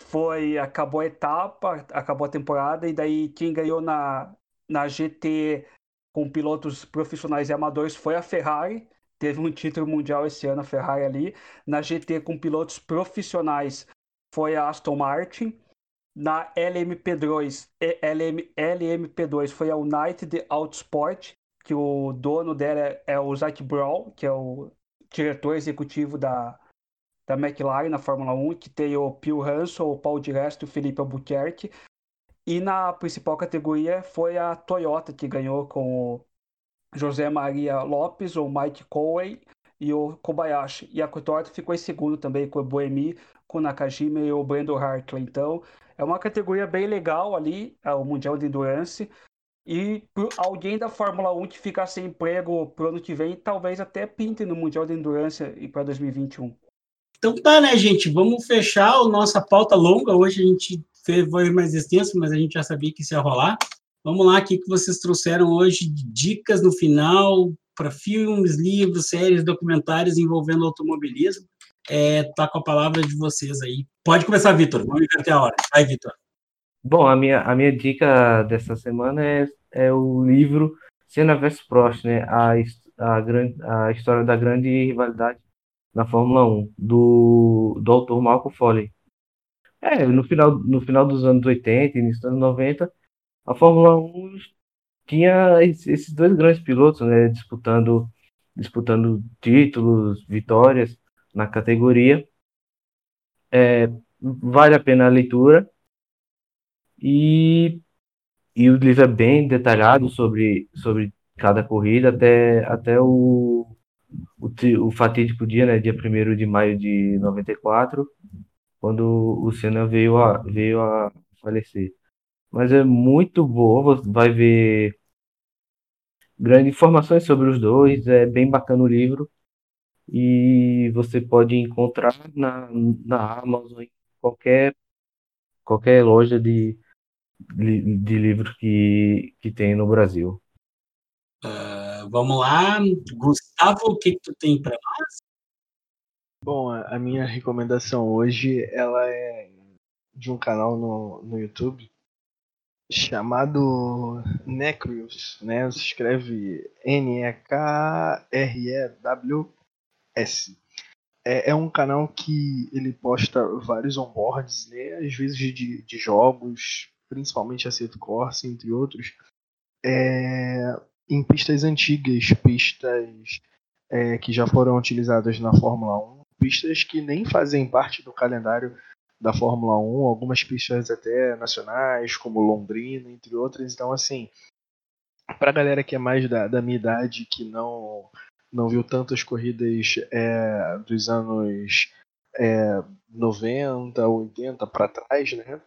foi acabou a etapa, acabou a temporada, e daí quem ganhou na, na GT com pilotos profissionais e amadores foi a Ferrari. Teve um título mundial esse ano, a Ferrari ali. Na GT com pilotos profissionais foi a Aston Martin. Na LMP2, LM, LMP2 foi a United Autosport, que o dono dela é, é o Zac Brown, que é o diretor executivo da, da McLaren na Fórmula 1, que tem o Phil Hansel, o Paul Di Resto e o Felipe Albuquerque. E na principal categoria foi a Toyota, que ganhou com o José Maria Lopes, o Mike Conway e o Kobayashi. E a Toyota ficou em segundo também com o Boemi, com o Nakajima e o Brandon Hartley. Então, é uma categoria bem legal ali, é o Mundial de Endurance. E alguém da Fórmula 1 que ficar sem emprego pro ano que vem, talvez até pinte no Mundial de Endurance para 2021. Então tá, né, gente? Vamos fechar a nossa pauta longa. Hoje a gente foi mais extenso, mas a gente já sabia que isso ia rolar. Vamos lá, o que vocês trouxeram hoje de dicas no final para filmes, livros, séries, documentários envolvendo automobilismo. é, tá com a palavra de vocês aí. Pode começar, Vitor. Vamos inverter a hora. Vai, Vitor. Bom, a minha, a minha dica dessa semana é, é o livro Senna vs Prost, né? A, a, grande, a história da grande rivalidade na Fórmula 1, do, do autor Malcolm Foley. É, no final, no final dos anos 80, início dos anos 90, a Fórmula 1 tinha esses dois grandes pilotos, né, disputando, disputando títulos, vitórias na categoria. É, vale a pena a leitura. E, e o livro é bem detalhado sobre, sobre cada corrida, até, até o, o, o fatídico dia, né, dia 1 de maio de 94, quando o Senna veio a, veio a falecer. Mas é muito boa, você vai ver grandes informações sobre os dois, é bem bacana o livro e você pode encontrar na, na Amazon, em qualquer, qualquer loja de, de, de livros que, que tem no Brasil. Uh, vamos lá, Gustavo, o que, que tu tem para nós? Bom, a minha recomendação hoje ela é de um canal no, no YouTube chamado Necrews, né? Se escreve N-E-K-R-E-W-S. É, é, um canal que ele posta vários onboards, né? às vezes de, de jogos, principalmente Assetto Corsa, entre outros, é, em pistas antigas, pistas é, que já foram utilizadas na Fórmula 1, pistas que nem fazem parte do calendário da Fórmula 1, algumas pistas até nacionais, como Londrina, entre outras. Então, assim, para a galera que é mais da, da minha idade, que não, não viu tantas corridas é, dos anos é, 90, 80 para trás, né?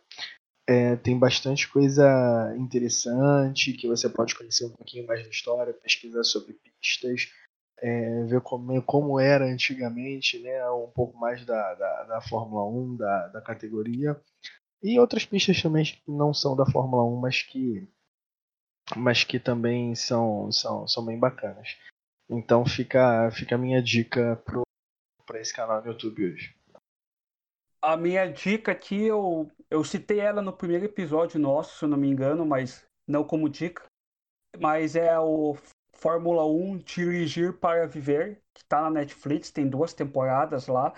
É, tem bastante coisa interessante que você pode conhecer um pouquinho mais da história, pesquisar sobre pistas é, ver como, como era antigamente, né, um pouco mais da, da, da Fórmula 1, da, da categoria, e outras pistas também que não são da Fórmula 1, mas que, mas que também são, são, são bem bacanas. Então fica, fica a minha dica para esse canal no YouTube hoje. A minha dica aqui, eu, eu citei ela no primeiro episódio nosso, se eu não me engano, mas não como dica. Mas é o Fórmula 1 Dirigir para Viver, que está na Netflix, tem duas temporadas lá.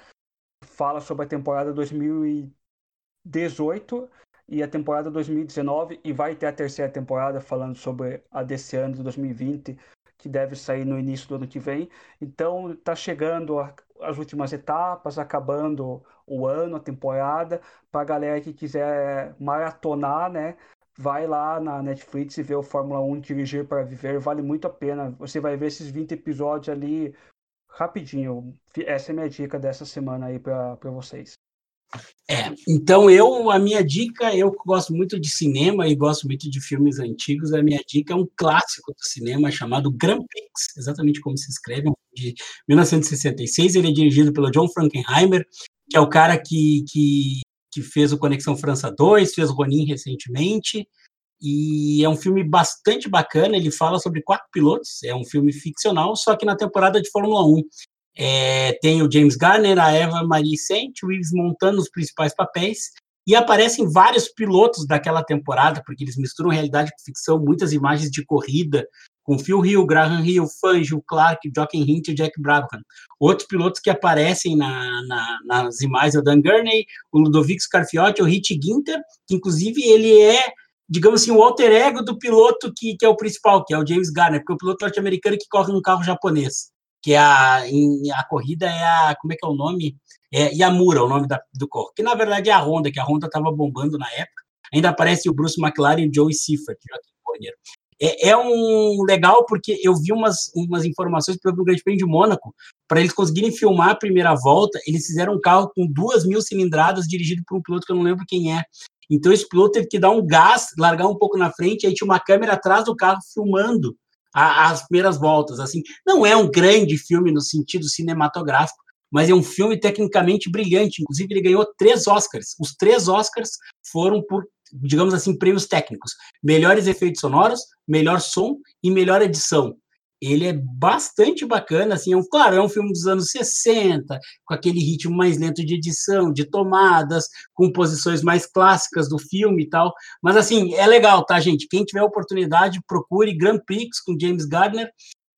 Fala sobre a temporada 2018 e a temporada 2019 e vai ter a terceira temporada falando sobre a desse ano de 2020, que deve sair no início do ano que vem. Então está chegando a, as últimas etapas, acabando o ano, a temporada, para a galera que quiser maratonar, né? vai lá na Netflix e vê o Fórmula 1 Dirigir para Viver, vale muito a pena. Você vai ver esses 20 episódios ali rapidinho. Essa é a minha dica dessa semana aí para vocês. É, então eu, a minha dica, eu gosto muito de cinema e gosto muito de filmes antigos, a minha dica é um clássico do cinema chamado Grand Prix, exatamente como se escreve, de 1966, ele é dirigido pelo John Frankenheimer, que é o cara que, que que fez o Conexão França 2, fez Ronin recentemente, e é um filme bastante bacana. Ele fala sobre quatro pilotos, é um filme ficcional, só que na temporada de Fórmula 1. É, tem o James Garner, a Eva Marie Saint, o Yves montando os principais papéis, e aparecem vários pilotos daquela temporada, porque eles misturam realidade com ficção, muitas imagens de corrida, com Phil Hill, Graham Hill, Fangio, Clark, Jochen Hint e Jack Brabham. Outros pilotos que aparecem na, na, nas imagens, o Dan Gurney, o Ludovic Scarfiotti, o Rich Ginter, que inclusive ele é, digamos assim, o alter ego do piloto que, que é o principal, que é o James Garner, porque é o piloto norte-americano que corre num carro japonês, que é a, em, a corrida é a, como é que é o nome? É Yamura, o nome da, do carro, que na verdade é a Honda, que a Honda estava bombando na época. Ainda aparece o Bruce McLaren e o Joey Seifert, Joaquim. É, é, um legal porque eu vi umas, umas informações pelo Grande Prêmio de Mônaco, para eles conseguirem filmar a primeira volta, eles fizeram um carro com duas mil cilindradas dirigido por um piloto que eu não lembro quem é. Então esse piloto teve que dar um gás, largar um pouco na frente, aí tinha uma câmera atrás do carro filmando a, as primeiras voltas. Assim, não é um grande filme no sentido cinematográfico, mas é um filme tecnicamente brilhante. Inclusive ele ganhou três Oscars. Os três Oscars foram por digamos assim, prêmios técnicos. Melhores efeitos sonoros, melhor som e melhor edição. ele é bastante bacana, assim, é um, claro, é um filme dos anos 60, com aquele ritmo mais lento de edição, de tomadas, com posições mais clássicas do filme e tal, mas assim, é legal, tá, gente? Quem tiver oportunidade, procure Grand Prix com James Gardner,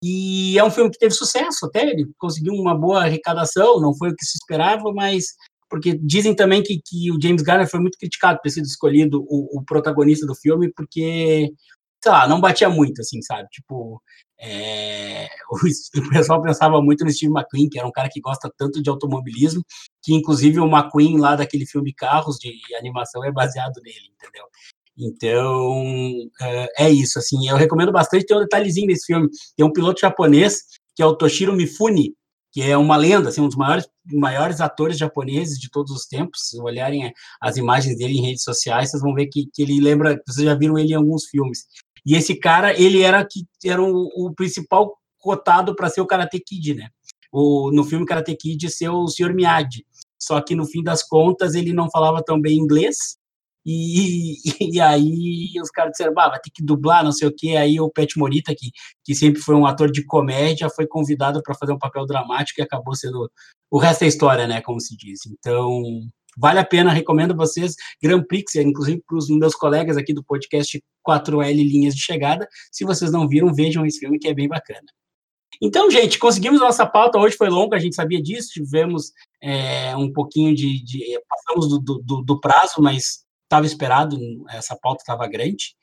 e é um filme que teve sucesso até, ele conseguiu uma boa arrecadação, não foi o que se esperava, mas porque dizem também que, que o James Garner foi muito criticado por ter sido escolhido o, o protagonista do filme, porque sei lá, não batia muito, assim, sabe? Tipo, é, o, pessoal pensava muito no Steve McQueen, que era um cara que gosta tanto de automobilismo, que inclusive o McQueen lá daquele filme Carros de animação é baseado nele, entendeu? Então, é, é isso, assim, eu recomendo bastante, tem um detalhezinho nesse filme, tem um piloto japonês, que é o Toshiro Mifune, que é uma lenda, assim, um dos maiores, maiores atores japoneses de todos os tempos. Se olharem as imagens dele em redes sociais, vocês vão ver que, que ele lembra, vocês já viram ele em alguns filmes. E esse cara, ele era que era o, o principal cotado para ser o Karate Kid, né? O, no filme Karate Kid ser o Sr. Miyagi. Só que no fim das contas ele não falava tão bem inglês. E, e, aí os caras disseram, bah, vai ter que dublar, não sei o quê. Aí o Pet Morita, que, que sempre foi um ator de comédia, foi convidado para fazer um papel dramático e acabou sendo. O resto é história, né? Como se diz. Então, Vale a pena, recomendo vocês. Grand Prix, inclusive para os meus colegas aqui do podcast 4L Linhas de Chegada. Se vocês não viram, vejam esse filme que é bem bacana. Então, gente, conseguimos nossa pauta. Hoje foi longa, a gente sabia disso. Tivemos é, um pouquinho de. de passamos do, do, do, prazo, mas estava esperado, essa pauta estava grande.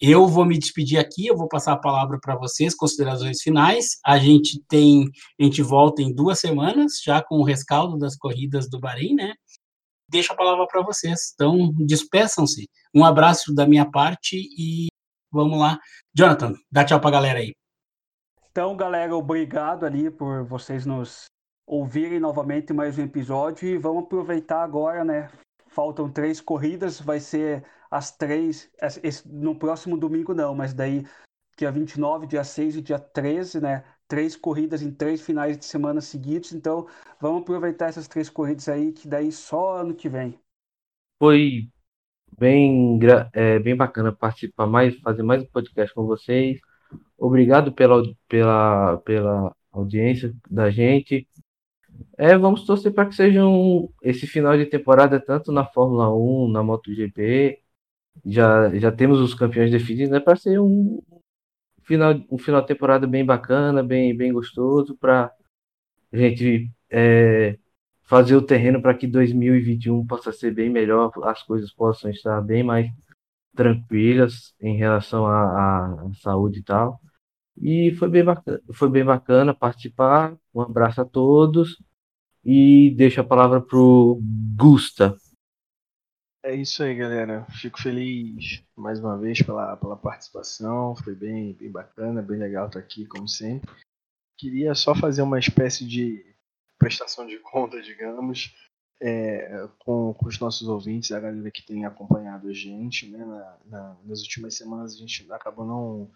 Eu vou me despedir aqui, eu vou passar a palavra para vocês, considerações finais. A gente tem, a gente volta em duas semanas, já com o rescaldo das corridas do Bahrein, né? deixo a palavra para vocês. Então, despeçam-se. Um abraço da minha parte e vamos lá. Jonathan, dá tchau para a galera aí. Então, galera, obrigado ali por vocês nos ouvirem novamente mais um episódio e vamos aproveitar agora, né? Faltam três corridas, vai ser as três, no próximo domingo não, mas daí dia 29, dia 6 e dia 13, né? três corridas em três finais de semana seguidos. Então, vamos aproveitar essas três corridas aí, que daí só ano que vem. Foi bem, é, bem bacana participar mais, fazer mais um podcast com vocês. Obrigado pela, pela, pela audiência da gente. É, vamos torcer para que seja um, esse final de temporada, tanto na Fórmula 1, na MotoGP. Já, já temos os campeões definidos, né? Para ser um, final, um final de temporada bem bacana, bem, bem gostoso, para a gente é, fazer o terreno para que 2021 possa ser bem melhor, as coisas possam estar bem mais tranquilas em relação à, à saúde e tal. E foi bem bacana, foi bem bacana participar. Um abraço a todos e deixo a palavra pro Gusta. É isso aí, galera. Fico feliz mais uma vez pela, pela participação. Foi bem, bem bacana, bem legal estar aqui, como sempre. Queria só fazer uma espécie de prestação de conta, digamos, é, com, com, os nossos ouvintes, a galera que tem acompanhado a gente. Né, na, na, nas últimas semanas a gente acabou não,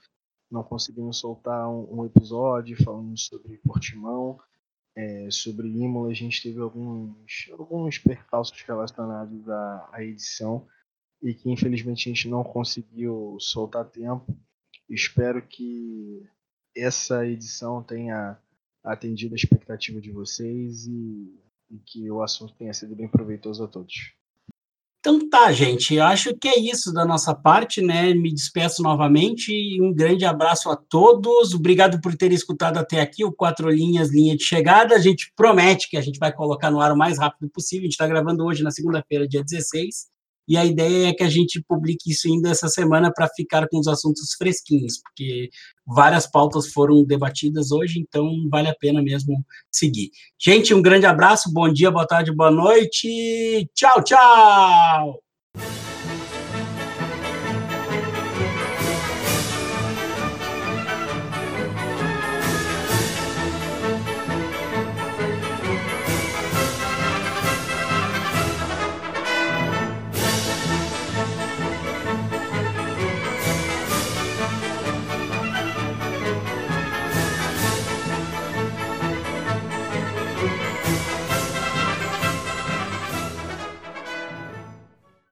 não conseguindo soltar um, um episódio falando sobre Portimão é, sobre Imola, a gente teve alguns, alguns percalços relacionados à, à edição e que infelizmente a gente não conseguiu soltar tempo. Espero que essa edição tenha atendido a expectativa de vocês e, e que o assunto tenha sido bem proveitoso a todos. Então tá, gente, acho que é isso da nossa parte, né? Me despeço novamente. Um grande abraço a todos. Obrigado por terem escutado até aqui o Quatro Linhas, linha de chegada. A gente promete que a gente vai colocar no ar o mais rápido possível. A gente está gravando hoje, na segunda-feira, dia 16. E a ideia é que a gente publique isso ainda essa semana para ficar com os assuntos fresquinhos, porque várias pautas foram debatidas hoje, então vale a pena mesmo seguir. Gente, um grande abraço, bom dia, boa tarde, boa noite. Tchau, tchau!